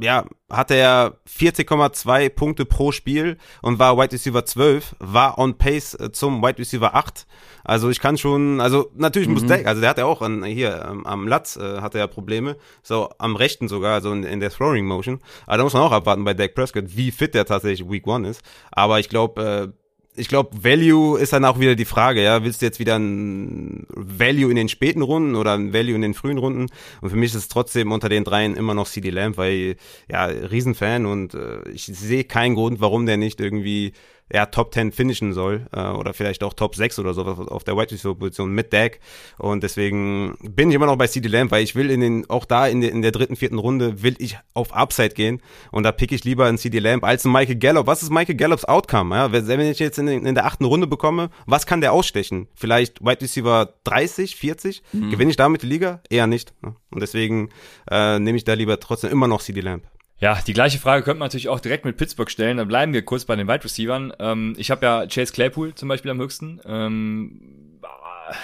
ja, hatte er 40,2 Punkte pro Spiel und war Wide Receiver 12, war on pace äh, zum Wide Receiver 8. Also ich kann schon, also natürlich muss Dak, also der hat ja auch an, hier ähm, am Latz äh, hatte er Probleme, so am rechten sogar, also in, in der Throwing Motion. Aber da muss man auch abwarten bei Dak Prescott, wie fit der tatsächlich Week 1 ist. Aber ich glaube, äh, ich glaube, Value ist dann auch wieder die Frage, ja, willst du jetzt wieder ein Value in den späten Runden oder ein Value in den frühen Runden? Und für mich ist es trotzdem unter den dreien immer noch CD Lamb, weil, ja, Riesenfan und äh, ich sehe keinen Grund, warum der nicht irgendwie ja, Top 10 finishen soll äh, oder vielleicht auch Top 6 oder so auf der Wide Receiver Position mit Dak und deswegen bin ich immer noch bei CD Lamb, weil ich will in den auch da in, der in der dritten, vierten Runde will ich auf Upside gehen und da pick ich lieber einen CD Lamb als einen Michael Gallup. Was ist Michael Gallups Outcome? Ja, wenn ich jetzt in, den- in der achten Runde bekomme, was kann der ausstechen? Vielleicht Wide Receiver 30, 40? Gewinne ich damit die Liga? Eher nicht. Ne? Und deswegen äh, nehme ich da lieber trotzdem immer noch CD Lamb. Ja, die gleiche Frage könnte man natürlich auch direkt mit Pittsburgh stellen. Dann bleiben wir kurz bei den Wide Receivern. Ähm, ich habe ja Chase Claypool zum Beispiel am höchsten. Ähm,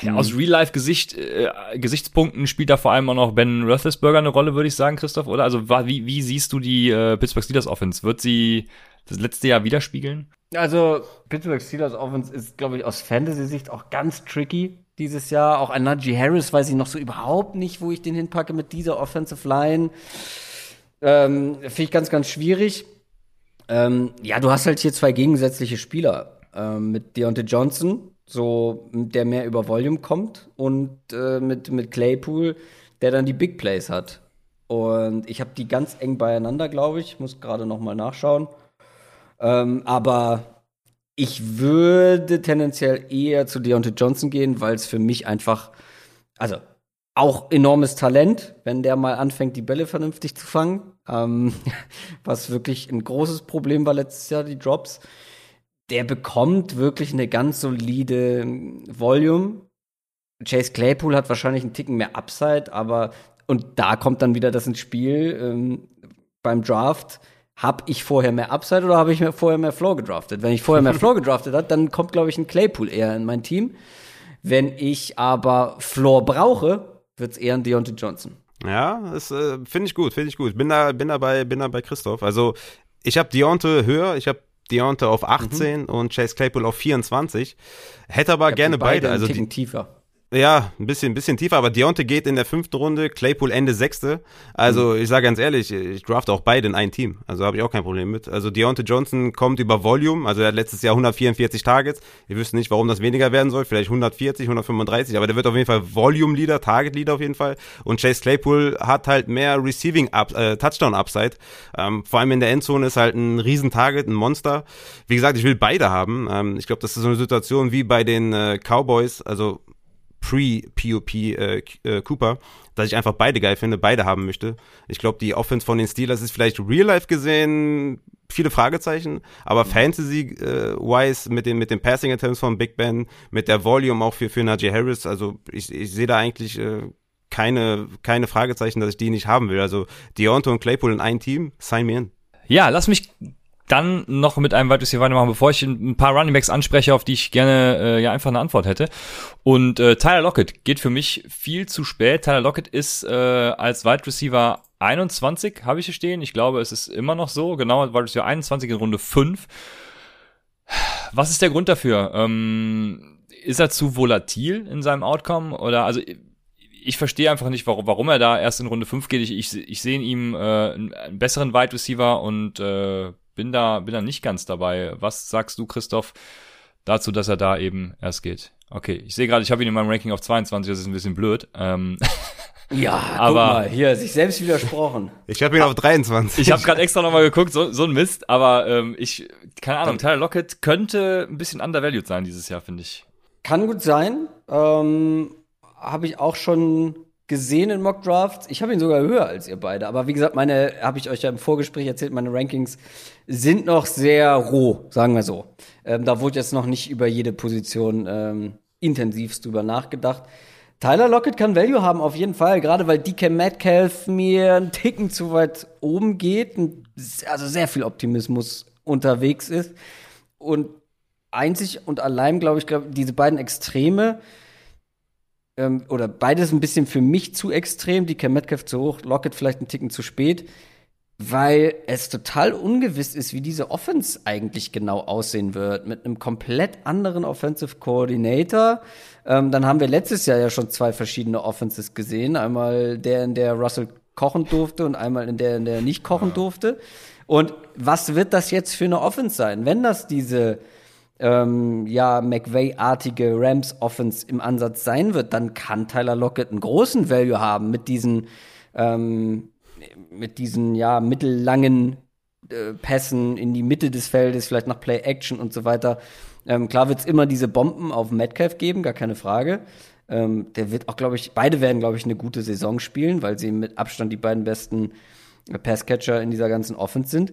ja, aus Real-Life-Gesicht, äh, Gesichtspunkten spielt da vor allem auch noch Ben Roethlisberger eine Rolle, würde ich sagen, Christoph, oder? Also wie, wie siehst du die äh, Pittsburgh Steelers Offense? Wird sie das letzte Jahr widerspiegeln? Also, Pittsburgh Steelers Offense ist, glaube ich, aus Fantasy-Sicht auch ganz tricky dieses Jahr. Auch an Najee Harris weiß ich noch so überhaupt nicht, wo ich den hinpacke mit dieser Offensive Line. Ähm, Finde ich ganz, ganz schwierig. Ähm, ja, du hast halt hier zwei gegensätzliche Spieler. Ähm, mit Deontay Johnson, so der mehr über Volume kommt, und äh, mit, mit Claypool, der dann die Big Plays hat. Und ich habe die ganz eng beieinander, glaube ich. Muss gerade noch mal nachschauen. Ähm, aber ich würde tendenziell eher zu Deontay Johnson gehen, weil es für mich einfach, also auch enormes Talent, wenn der mal anfängt, die Bälle vernünftig zu fangen. Ähm, was wirklich ein großes Problem war letztes Jahr, die Drops. Der bekommt wirklich eine ganz solide Volume. Chase Claypool hat wahrscheinlich einen Ticken mehr Upside, aber und da kommt dann wieder das ins Spiel. Ähm, beim Draft habe ich vorher mehr Upside oder habe ich mir vorher mehr Floor gedraftet? Wenn ich vorher mehr Floor gedraftet habe, dann kommt, glaube ich, ein Claypool eher in mein Team. Wenn ich aber Floor brauche, wird es eher ein Deontay Johnson. Ja, das äh, finde ich gut, finde ich gut. Bin da, bin da bei, bin da bei Christoph. Also ich habe Deontay höher, ich habe Deontay auf 18 und Chase Claypool auf 24. Hätte aber gerne beide. einen Also die, tiefer. Ja, ein bisschen, ein bisschen tiefer, aber Deontay geht in der fünften Runde, Claypool Ende sechste. Also ich sage ganz ehrlich, ich drafte auch beide in ein Team. Also habe ich auch kein Problem mit. Also Deontay Johnson kommt über Volume, also er hat letztes Jahr 144 Targets. Ich wüsste nicht, warum das weniger werden soll, vielleicht 140, 135, aber der wird auf jeden Fall Volume Leader, Target Leader auf jeden Fall. Und Chase Claypool hat halt mehr Receiving Up, äh, Touchdown Upside. Ähm, vor allem in der Endzone ist halt ein riesen Target, ein Monster. Wie gesagt, ich will beide haben. Ähm, ich glaube, das ist so eine Situation wie bei den äh, Cowboys, also Pre-POP äh, äh, Cooper, dass ich einfach beide geil finde, beide haben möchte. Ich glaube, die Offense von den Steelers ist vielleicht real life gesehen viele Fragezeichen, aber Fantasy-wise mit den, mit den Passing Attempts von Big Ben, mit der Volume auch für, für Najee Harris, also ich, ich sehe da eigentlich äh, keine, keine Fragezeichen, dass ich die nicht haben will. Also Deontay und Claypool in ein Team, sign me in. Ja, lass mich dann noch mit einem weiteres hier weitermachen, bevor ich ein paar Runningbacks anspreche, auf die ich gerne äh, ja einfach eine Antwort hätte. Und äh, Tyler Lockett geht für mich viel zu spät. Tyler Lockett ist äh, als Wide Receiver 21, habe ich hier stehen. Ich glaube, es ist immer noch so. Genau, Wide Receiver 21 in Runde 5. Was ist der Grund dafür? Ähm, ist er zu volatil in seinem Outcome? Oder also ich verstehe einfach nicht, warum, warum er da erst in Runde 5 geht. Ich, ich, ich sehe in ihm äh, einen besseren Wide Receiver und äh, bin da, bin da nicht ganz dabei. Was sagst du, Christoph, dazu, dass er da eben erst geht? Okay, ich sehe gerade, ich habe ihn in meinem Ranking auf 22, das ist ein bisschen blöd. Ähm, Ja, Aber- guck mal, hier, sich selbst widersprochen. Ich habe ihn auf 23. ich habe gerade extra nochmal geguckt, so, so ein Mist, aber ähm, ich, keine Ahnung, Tyler Lockett könnte ein bisschen undervalued sein dieses Jahr, finde ich. Kann gut sein. Ähm, habe ich auch schon gesehen in Mock Drafts. Ich habe ihn sogar höher als ihr beide. Aber wie gesagt, meine, habe ich euch ja im Vorgespräch erzählt, meine Rankings sind noch sehr roh, sagen wir so. Ähm, da wurde jetzt noch nicht über jede Position ähm, intensivst drüber nachgedacht. Tyler Lockett kann Value haben, auf jeden Fall, gerade weil DK Metcalf mir einen Ticken zu weit oben geht, also sehr viel Optimismus unterwegs ist. Und einzig und allein, glaube ich, glaub, diese beiden Extreme, ähm, oder beides ein bisschen für mich zu extrem, die Metcalf zu hoch, Lockett vielleicht einen Ticken zu spät, weil es total ungewiss ist, wie diese Offense eigentlich genau aussehen wird. Mit einem komplett anderen Offensive Coordinator. Ähm, dann haben wir letztes Jahr ja schon zwei verschiedene Offenses gesehen. Einmal der, in der Russell kochen durfte und einmal in der, in der er nicht kochen durfte. Und was wird das jetzt für eine Offense sein? Wenn das diese ähm, ja, McVay-artige Rams-Offense im Ansatz sein wird, dann kann Tyler Lockett einen großen Value haben mit diesen, ähm, mit diesen, ja, mittellangen äh, Pässen in die Mitte des Feldes, vielleicht nach Play-Action und so weiter. Ähm, klar wird es immer diese Bomben auf Metcalf geben, gar keine Frage. Ähm, der wird auch, glaube ich, beide werden, glaube ich, eine gute Saison spielen, weil sie mit Abstand die beiden besten äh, Passcatcher in dieser ganzen Offense sind.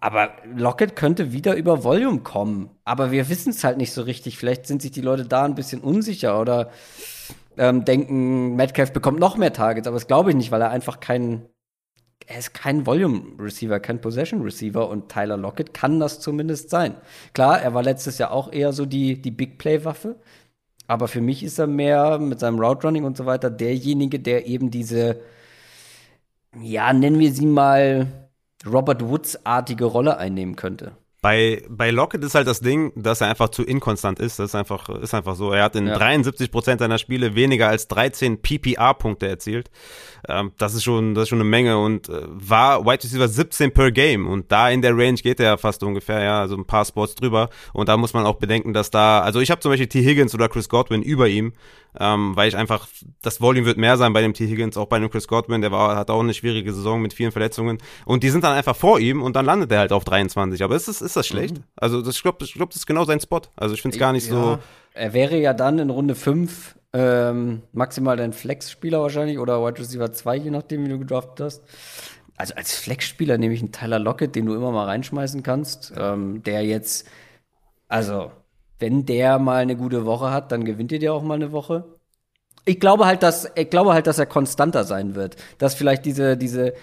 Aber Lockett könnte wieder über Volume kommen. Aber wir wissen es halt nicht so richtig. Vielleicht sind sich die Leute da ein bisschen unsicher oder ähm, denken, Metcalf bekommt noch mehr Targets. Aber das glaube ich nicht, weil er einfach kein, er ist kein Volume-Receiver, kein Possession-Receiver und Tyler Lockett kann das zumindest sein. Klar, er war letztes Jahr auch eher so die, die Big-Play-Waffe. Aber für mich ist er mehr mit seinem Route-Running und so weiter derjenige, der eben diese, ja, nennen wir sie mal Robert Woods-artige Rolle einnehmen könnte. Bei, bei Lockett ist halt das Ding, dass er einfach zu inkonstant ist. Das ist einfach, ist einfach so. Er hat in Ja. 73 Prozent seiner Spiele weniger als 13 PPR-Punkte erzielt. Ähm, das ist schon, das ist schon eine Menge und äh, war Wide Receiver 17 per Game und da in der Range geht er fast ungefähr, ja, also ein paar Spots drüber. Und da muss man auch bedenken, dass da, also ich habe zum Beispiel T. Higgins oder Chris Godwin über ihm, ähm, weil ich einfach, das Volume wird mehr sein bei dem T. Higgins, auch bei dem Chris Godwin, der war, hat auch eine schwierige Saison mit vielen Verletzungen und die sind dann einfach vor ihm und dann landet er halt auf 23. Aber ist das, ist das schlecht? Also das, ich glaube, ich glaub, das ist genau sein Spot. Also ich finde es gar nicht so. Er wäre ja dann in Runde 5 ähm, maximal dein Flex-Spieler wahrscheinlich oder Wide Receiver 2, je nachdem, wie du gedraftet hast. Also als Flex-Spieler nehme ich einen Tyler Lockett, den du immer mal reinschmeißen kannst, ähm, der jetzt, also wenn der mal eine gute Woche hat, dann gewinnt ihr dir auch mal eine Woche. Ich glaube halt, dass ich glaube halt, dass er konstanter sein wird, dass vielleicht diese diese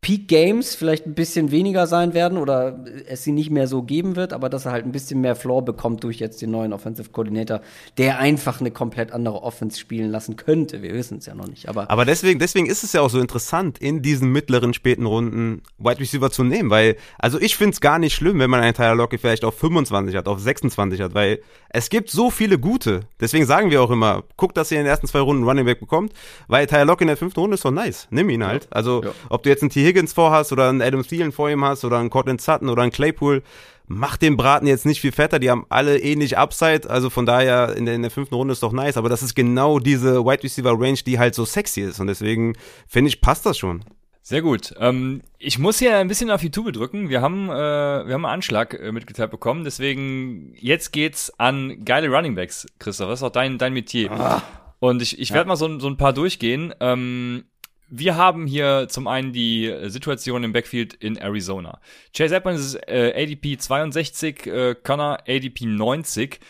Peak Games vielleicht ein bisschen weniger sein werden oder es sie nicht mehr so geben wird, aber dass er halt ein bisschen mehr Floor bekommt durch jetzt den neuen Offensive Coordinator, der einfach eine komplett andere Offense spielen lassen könnte. Wir wissen es ja noch nicht, aber Aber deswegen, deswegen ist es ja auch so interessant, in diesen mittleren, späten Runden Wide Receiver zu nehmen, weil, also ich find's gar nicht schlimm, wenn man einen Tyler Lockett vielleicht auf 25 hat, auf 26 hat, weil es gibt so viele gute. Deswegen sagen wir auch immer, guckt, dass ihr in den ersten zwei Runden Running Back bekommt, weil Tyler Lockett in der fünften Runde ist doch nice. Nimm ihn halt. Also, Ja. ob du jetzt einen T. Higgins vorhast oder einen Adam Thielen vor ihm hast oder einen Cortland Sutton oder einen Claypool, Mach den Braten jetzt nicht viel fetter, die haben alle ähnlich Upside, also von daher in der, in der fünften Runde ist doch nice, aber das ist genau diese Wide Receiver Range, die halt so sexy ist und deswegen finde ich, passt das schon. Sehr gut. Ähm, ich muss hier ein bisschen auf die Tube drücken. Wir haben, äh, wir haben einen Anschlag äh, mitgeteilt bekommen. Deswegen, jetzt geht's an geile Runningbacks, Christoph. Das ist auch dein, dein Metier. Und ich, ich werde mal so, so ein paar durchgehen. Ähm, wir haben hier zum einen die Situation im Backfield in Arizona. Chase Edmonds ist äh, ADP 62, äh, Connor ADP 90.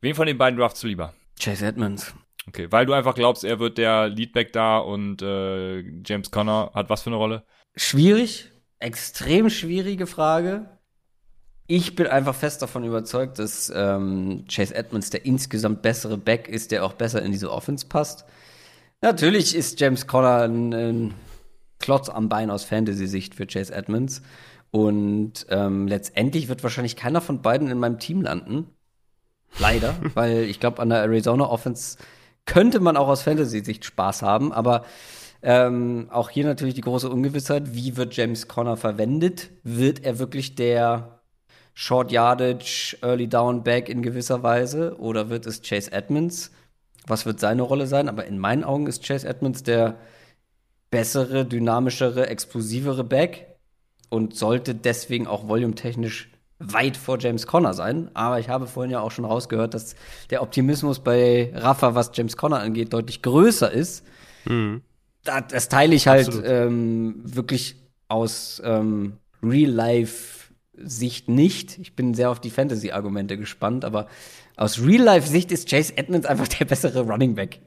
Wen von den beiden draftst du lieber? Chase Edmonds. Okay, weil du einfach glaubst, er wird der Leadback da und äh, James Conner hat was für eine Rolle? Schwierig, extrem schwierige Frage. Ich bin einfach fest davon überzeugt, dass ähm, Chase Edmonds der insgesamt bessere Back ist, der auch besser in diese Offense passt. Natürlich ist James Conner ein, ein Klotz am Bein aus Fantasy-Sicht für Chase Edmonds. Und ähm, letztendlich wird wahrscheinlich keiner von beiden in meinem Team landen. Leider, weil ich glaube, an der Arizona Offense könnte man auch aus Fantasy-Sicht Spaß haben, aber ähm, auch hier natürlich die große Ungewissheit, wie wird James Conner verwendet? Wird er wirklich der Short Yardage, Early Down Back in gewisser Weise oder wird es Chase Edmonds? Was wird seine Rolle sein? Aber in meinen Augen ist Chase Edmonds der bessere, dynamischere, explosivere Back und sollte deswegen auch volumetechnisch weit vor James Conner sein. Aber ich habe vorhin ja auch schon rausgehört, dass der Optimismus bei Rafa, was James Conner angeht, deutlich größer ist. Mhm. Das, das, teile ich halt ähm, wirklich aus ähm, Real-Life-Sicht nicht. Ich bin sehr auf die Fantasy-Argumente gespannt, aber aus Real-Life-Sicht ist Chase Edmonds einfach der bessere Running Back.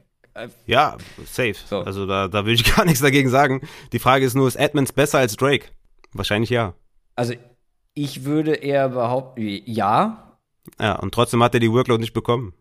Ja, safe. So. Also da, da will ich gar nichts dagegen sagen. Die Frage ist nur, ist Edmonds besser als Drake? Wahrscheinlich ja. Also ich würde eher behaupten, ja. Ja, und trotzdem hat er die Workload nicht bekommen.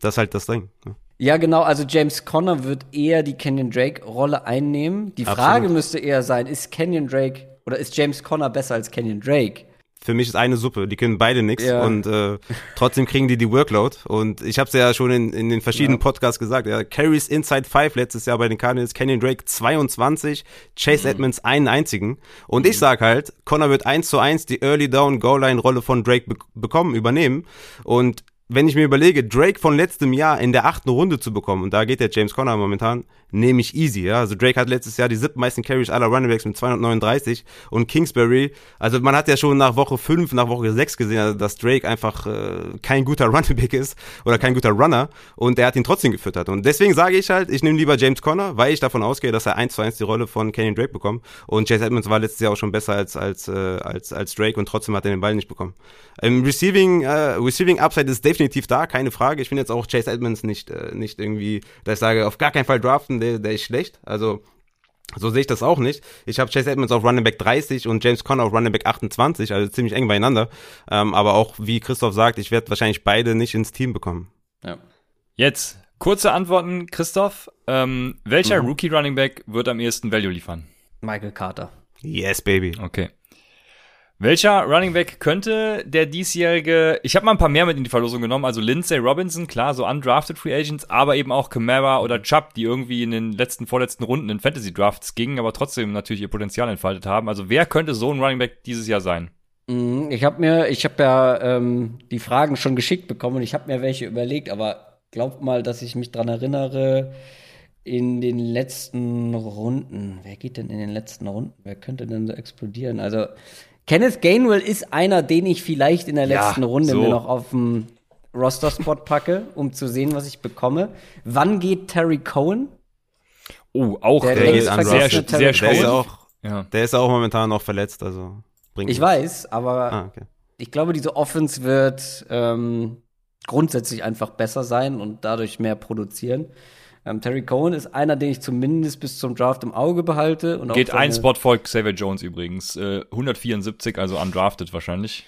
Das ist halt das Ding. Ja, genau. Also James Conner wird eher die Kenyon Drake-Rolle einnehmen. Die Frage Absolut. müsste eher sein, ist Kenyon Drake oder ist James Conner besser als Kenyon Drake? für mich ist eine Suppe. Die können beide nichts ja. und äh, trotzdem kriegen die die Workload. Und ich habe es ja schon in, in den verschiedenen ja. Podcasts gesagt. Ja, Carries Inside 5 letztes Jahr bei den Cardinals, Kenyon Drake 22, Chase mhm. Edmonds einen einzigen. Und mhm. ich sag halt, Connor wird eins zu eins die Early Down Goal Line Rolle von Drake be bekommen, übernehmen. Und wenn ich mir überlege, Drake von letztem Jahr in der achten Runde zu bekommen, und da geht der James Conner momentan, nehme ich easy, ja. Also Drake hat letztes Jahr die siebten Carries aller Runningbacks mit 239 und Kingsbury, also man hat ja schon nach Woche 5, nach Woche 6 gesehen, also dass Drake einfach äh, kein guter Runningback ist oder kein guter Runner und er hat ihn trotzdem gefüttert. Und deswegen sage ich halt, ich nehme lieber James Conner, weil ich davon ausgehe, dass er 1 zu 1 die Rolle von Kenyon Drake bekommt. Und Chase Edmonds war letztes Jahr auch schon besser als, als, äh, als, als Drake und trotzdem hat er den Ball nicht bekommen. Ähm, Receiving, äh, Receiving Upside ist definitiv da, keine Frage. Ich finde jetzt auch Chase Edmonds nicht, äh, nicht irgendwie, dass ich sage, auf gar keinen Fall draften, der, der ist schlecht. Also so sehe ich das auch nicht. Ich habe Chase Edmonds auf Running Back 30 und James Conner auf Running Back 28, also ziemlich eng beieinander. Ähm, aber auch, wie Christoph sagt, ich werde wahrscheinlich beide nicht ins Team bekommen. Ja. Jetzt, kurze Antworten, Christoph. Ähm, welcher mhm. Rookie Running Back wird am ehesten Value liefern? Michael Carter. Yes, baby. Okay. Welcher Running Back könnte der diesjährige, ich habe mal ein paar mehr mit in die Verlosung genommen, also Lindsay Robinson, klar, so undrafted Free Agents, aber eben auch Kamara oder Chubb, die irgendwie in den letzten, vorletzten Runden in Fantasy Drafts gingen, aber trotzdem natürlich ihr Potenzial entfaltet haben. Also wer könnte so ein Running Back dieses Jahr sein? Mhm, ich habe mir, ich habe ja ähm, die Fragen schon geschickt bekommen und ich habe mir welche überlegt, aber glaubt mal, dass ich mich dran erinnere, in den letzten Runden, wer geht denn in den letzten Runden? Wer könnte denn so explodieren? Also Kenneth Gainwell ist einer, den ich vielleicht in der letzten ja, Runde so. mir noch auf dem Roster-Spot packe, um zu sehen, was ich bekomme. Wann geht Terry Cohen? Oh, auch der, der geht sehr, sehr, sehr der ist auch, ja. Der ist auch momentan noch verletzt, also bringt Ich weiß, aber ah, okay. ich glaube, diese Offense wird ähm, grundsätzlich einfach besser sein und dadurch mehr produzieren. Ähm, Terry Cohen ist einer, den ich zumindest bis zum Draft im Auge behalte. Und Geht ein Spot vor Xavier Jones übrigens. Äh, 174, also undrafted wahrscheinlich.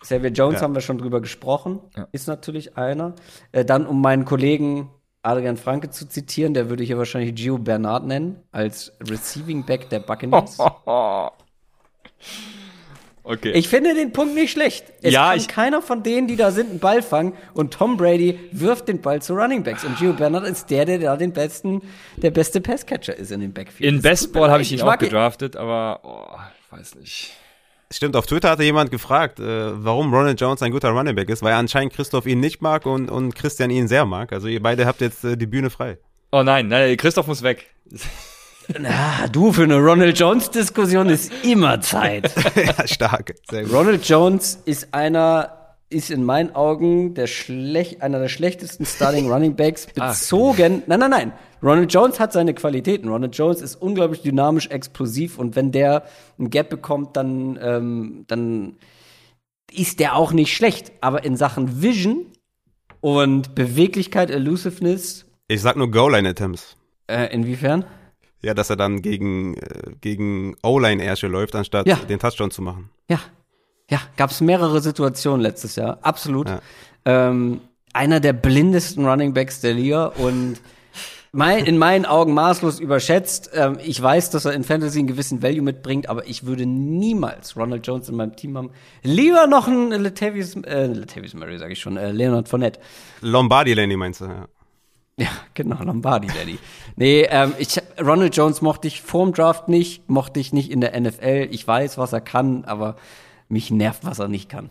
Xavier Jones ja. haben wir schon drüber gesprochen. Ja. Ist natürlich einer. Äh, dann, um meinen Kollegen Adrian Franke zu zitieren, der würde hier wahrscheinlich Gio Bernard nennen, als Receiving Back der Buccaneers. Okay. Ich finde den Punkt nicht schlecht. Es ja, kann keiner von denen, die da sind, einen Ball fangen und Tom Brady wirft den Ball zu Running Backs und Gio Bernard ist der, der da den besten, der beste Passcatcher ist in dem Backfield. In Bestball habe ich ihn ich auch gedraftet, aber oh, ich weiß nicht. Stimmt, auf Twitter hatte jemand gefragt, äh, warum Ronald Jones ein guter Running Back ist, weil anscheinend Christoph ihn nicht mag und, und Christian ihn sehr mag. Also ihr beide habt jetzt äh, die Bühne frei. Oh nein, nein, Christoph muss weg. Na, du, für eine Ronald Jones-Diskussion ist immer Zeit. ja, stark. Ronald Jones ist einer, ist in meinen Augen der schlecht, einer der schlechtesten Starting Running Backs bezogen. Nein, nein, nein. Ronald Jones hat seine Qualitäten. Ronald Jones ist unglaublich dynamisch, explosiv und wenn der ein Gap bekommt, dann, ähm, dann ist der auch nicht schlecht. Aber in Sachen Vision und Beweglichkeit, Elusiveness. Ich sag nur Goal-Line-Attempts. Äh, inwiefern? Ja, dass er dann gegen, äh, gegen O-Line-Ärsche läuft, anstatt ja. den Touchdown zu machen. Ja. Ja, gab es mehrere Situationen letztes Jahr. Absolut. Ja. Ähm, einer der blindesten Running Backs der Liga und mein, in meinen Augen maßlos überschätzt. Ähm, ich weiß, dass er in Fantasy einen gewissen Value mitbringt, aber ich würde niemals Ronald Jones in meinem Team haben. Lieber noch einen Latavius, äh, Latavius Murray, sage ich schon, äh, Leonard Fournette. Lombardi Lenny meinst du, ja. Ja, genau, Lombardi Daddy. nee, ähm, ich, Ronald Jones mochte ich vorm Draft nicht, mochte ich nicht in der NFL. Ich weiß, was er kann, aber mich nervt, was er nicht kann.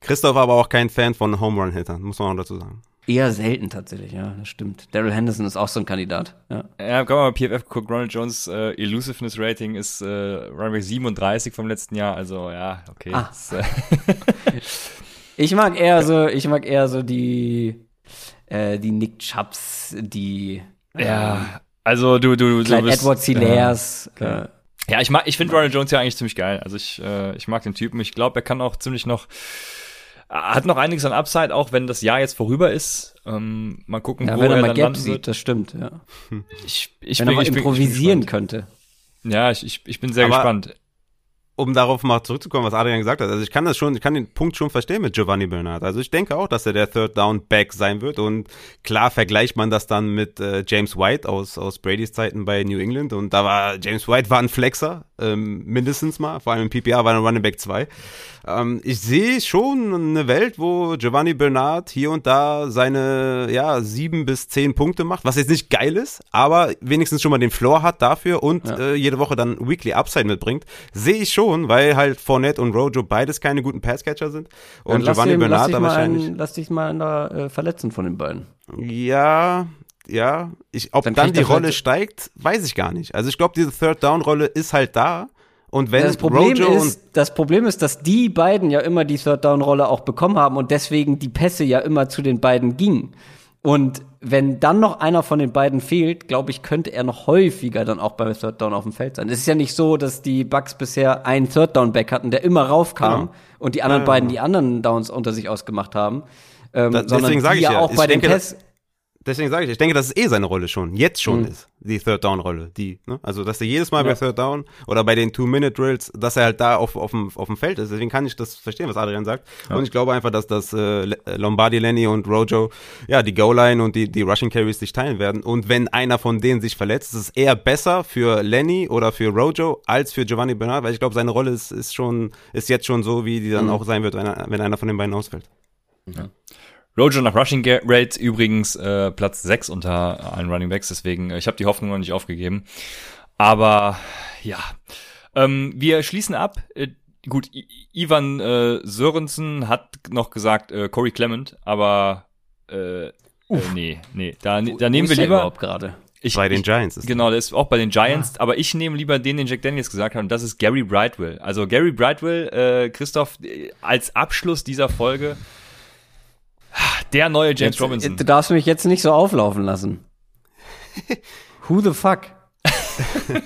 Christoph war aber auch kein Fan von Home Run Hittern, muss man auch dazu sagen. Eher selten tatsächlich, ja, das stimmt. Daryl Henderson ist auch so ein Kandidat. Ja, Ja, komm mal, PFF guckt, Ronald Jones äh, Elusiveness Rating ist äh, Runway 37 vom letzten Jahr, also ja, okay. Ah. Das, äh, Ich mag eher so, ich mag eher so die, äh, die Nick Chubbs, die ja, also du, du, du bist, Edwards Hilairs. Äh, Ja, ich mag, ich finde Ronald Jones ja eigentlich ziemlich geil. Also ich, äh, ich mag den Typen. Ich glaube, er kann auch ziemlich noch, hat noch einiges an Upside, auch wenn das Jahr jetzt vorüber ist. Ähm, mal gucken, ja, wo wenn er er mal dann Gap landen sieht, wird. das stimmt, ja. Ich, ich Wenn bin, er mal ich bin, improvisieren ich bin könnte. Ja, ich, ich, ich bin sehr Aber- gespannt. Um darauf mal zurückzukommen, was Adrian gesagt hat. Also ich kann das schon, ich kann den Punkt schon verstehen mit Giovanni Bernard. Also ich denke auch, dass er der Third Down Back sein wird und klar vergleicht man das dann mit äh, James White aus aus Bradys Zeiten bei New England und da war James White war ein Flexer ähm, mindestens mal, vor allem im PPR war er ein Running Back 2. Ähm, ich sehe schon eine Welt, wo Giovanni Bernard hier und da seine ja sieben bis zehn Punkte macht, was jetzt nicht geil ist, aber wenigstens schon mal den Floor hat dafür und Ja. äh, jede Woche dann Weekly Upside mitbringt, sehe ich schon, weil halt Fournette und Rojo beides keine guten Passcatcher sind und lass, Giovanni lass, Bernard dich da mal wahrscheinlich. einen, lass dich mal da, äh, verletzen von den beiden. Ja, ja. Ich, ob Dann dann, die Rolle vielleicht- steigt, weiß ich gar nicht. Also ich glaube, diese Third Down Rolle ist halt da. Und wenn das Problem Rojo ist, das Problem ist, dass die beiden ja immer die Third Down Rolle auch bekommen haben und deswegen die Pässe ja immer zu den beiden gingen. Und wenn dann noch einer von den beiden fehlt, glaube ich, könnte er noch häufiger dann auch bei Third Down auf dem Feld sein. Es ist ja nicht so, dass die Bucks bisher einen Third Down Back hatten, der immer raufkam Genau. und die anderen Ja, ja, beiden ja. die anderen Downs unter sich ausgemacht haben. Ähm, Da- sondern deswegen sag die ich ja, auch ich bei den denke, Pässen. Deswegen sage ich, ich denke, dass es eh seine Rolle schon, jetzt schon Mhm. ist, die Third Down Rolle, die, ne? Also, dass er jedes Mal Ja. bei Third Down oder bei den Two-Minute-Drills, dass er halt da auf, auf, dem, auf dem Feld ist. Deswegen kann ich das verstehen, was Adrian sagt. Und ich glaube einfach, dass das äh, Le- Lombardi, Lenny und Rojo, ja, die Goal-Line und die, die Rushing Carries sich teilen werden. Und wenn einer von denen sich verletzt, ist es eher besser für Lenny oder für Rojo als für Giovanni Bernard, weil ich glaube, seine Rolle ist, ist schon, ist jetzt schon so, wie die dann Mhm. auch sein wird, wenn, wenn einer von den beiden ausfällt. Rojo nach Rushing Rate übrigens äh, Platz 6 unter allen Running Backs, deswegen äh, ich habe die Hoffnung noch nicht aufgegeben. Aber ja, ähm, wir schließen ab. Äh, gut, I Ivan äh, Sörensen hat noch gesagt äh, Corey Clement, aber äh, äh, nee, nee, da, da nehmen Wo wir ist der lieber überhaupt gerade. ich, Bei den Giants ist Genau, der ist auch bei den Giants, aber ich nehme lieber den, den Jack Daniels gesagt hat, und das ist Gary Brightwell. Also Gary Brightwell, äh, Christoph, äh, als Abschluss dieser Folge, der neue James Jetzt, Robinson. äh, Du darfst mich jetzt nicht so auflaufen lassen. Who the fuck?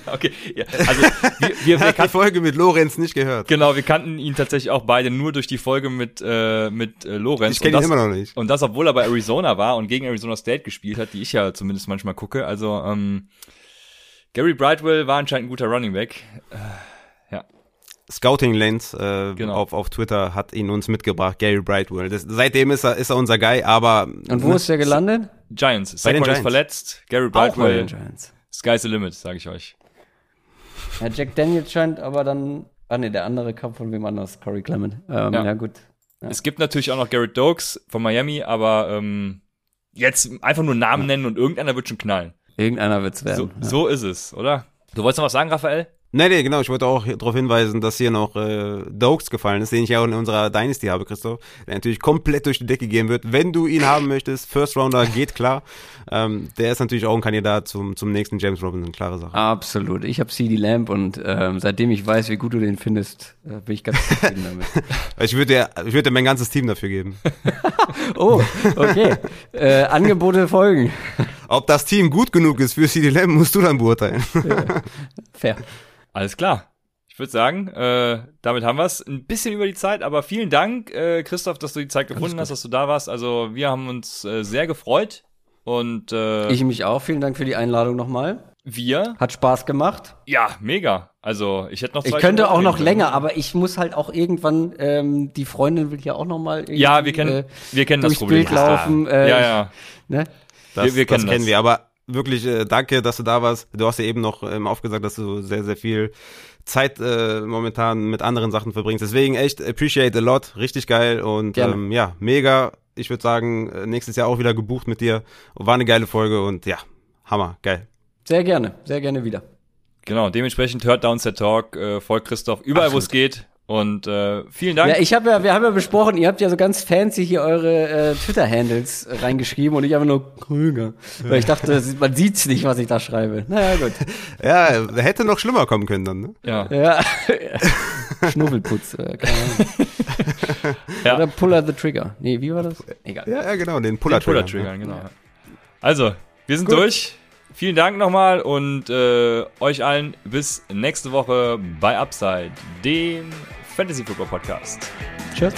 Okay, ja, also wir, wir, wir hat die kannten, Folge mit Lorenz nicht gehört. genau, wir kannten ihn tatsächlich auch beide nur durch die Folge mit äh, mit äh, Lorenz. Ich kenne Und ihn das- immer noch nicht. Und das, obwohl er bei Arizona war und gegen Arizona State gespielt hat, die ich ja zumindest manchmal gucke. Also ähm, Gary Brightwell war anscheinend ein guter Running Back. Scouting Lens äh, Genau. auf, auf Twitter hat ihn uns mitgebracht, Gary Brightwell. Das, seitdem ist er, ist er unser Guy, aber Und wo ist der gelandet? Giants. Bei den Saquon ist verletzt. Gary Auch bei Brightwell. den Giants. Sky's the limit, sage ich euch. Ja, Jack Daniels scheint aber dann. Ah ne, der andere kam von wem anders, Corey Clement. Ähm, Ja. ja. gut. Ja. Es gibt natürlich auch noch Garrett Dokes von Miami, aber ähm, jetzt einfach nur Namen nennen und irgendeiner wird schon knallen. Irgendeiner wird's So, werden. ja. so ist es, oder? Du wolltest noch was sagen, Raphael? Nee, nee, genau. Ich wollte auch darauf hinweisen, dass hier noch äh, Dokes gefallen ist, den ich ja auch in unserer Dynasty habe, Christoph. Der natürlich komplett durch die Decke gehen wird. Wenn du ihn haben möchtest, First Rounder geht klar. Ähm, der ist natürlich auch ein Kandidat zum, zum nächsten James Robinson, klare Sache. Absolut. Ich habe CD Lamp und ähm, seitdem ich weiß, wie gut du den findest, äh, bin ich ganz zufrieden damit. Ich würde dir, ich würde dir mein ganzes Team dafür geben. Oh, okay. äh, Angebote folgen. Ob das Team gut genug ist für CD Lamb, musst du dann beurteilen. Fair. Alles klar. Ich würde sagen, äh, damit haben wir es. Ein bisschen über die Zeit, aber vielen Dank, äh, Christoph, dass du die Zeit gefunden hast, dass du da warst. Also wir haben uns äh, sehr gefreut und äh, Ich mich auch. Vielen Dank für die Einladung nochmal. wir, Hat Spaß gemacht. ja, mega. Also ich hätte noch zwei Ich könnte Stunden auch noch länger, können. aber ich muss halt auch irgendwann, ähm, die Freundin will ja auch noch mal irgendwie, Ja, wir kennen, äh, wir kennen das durchs Problem. Bild laufen. Äh, Ja, ja. Ne? Das, Wir- wir kennen das kennen das. wir. Aber wirklich äh, danke, dass du da warst. Du hast ja eben noch ähm, aufgesagt, dass du sehr, sehr viel Zeit äh, momentan mit anderen Sachen verbringst. Deswegen echt appreciate a lot. Richtig geil und Gerne. ähm, ja, mega. ich würde sagen, äh, nächstes Jahr auch wieder gebucht mit dir. War eine geile Folge und ja, Hammer, geil. Sehr gerne, sehr gerne wieder. Genau, dementsprechend hört Downset Talk, äh, folgt Christoph überall, wo es geht. Und äh, vielen Dank. Ja, ich habe ja, wir haben ja besprochen, ihr habt ja so ganz fancy hier eure äh, Twitter-Handles reingeschrieben und ich einfach nur Krüger. Weil ich dachte, man sieht's nicht, was ich da schreibe. Naja, gut. Ja, hätte noch schlimmer kommen können dann, ne? ja. Ja. Schnuffelputz. Äh, keine Ahnung. Ja. Oder Puller the Trigger. Nee, wie war das? Egal. Ja, ja genau, den Den Puller Puller Trigger. triggern, genau. Also, wir sind Gut. durch. Vielen Dank nochmal und äh, euch allen bis nächste Woche bei Upside, dem Fantasy Football Podcast. Tschüss.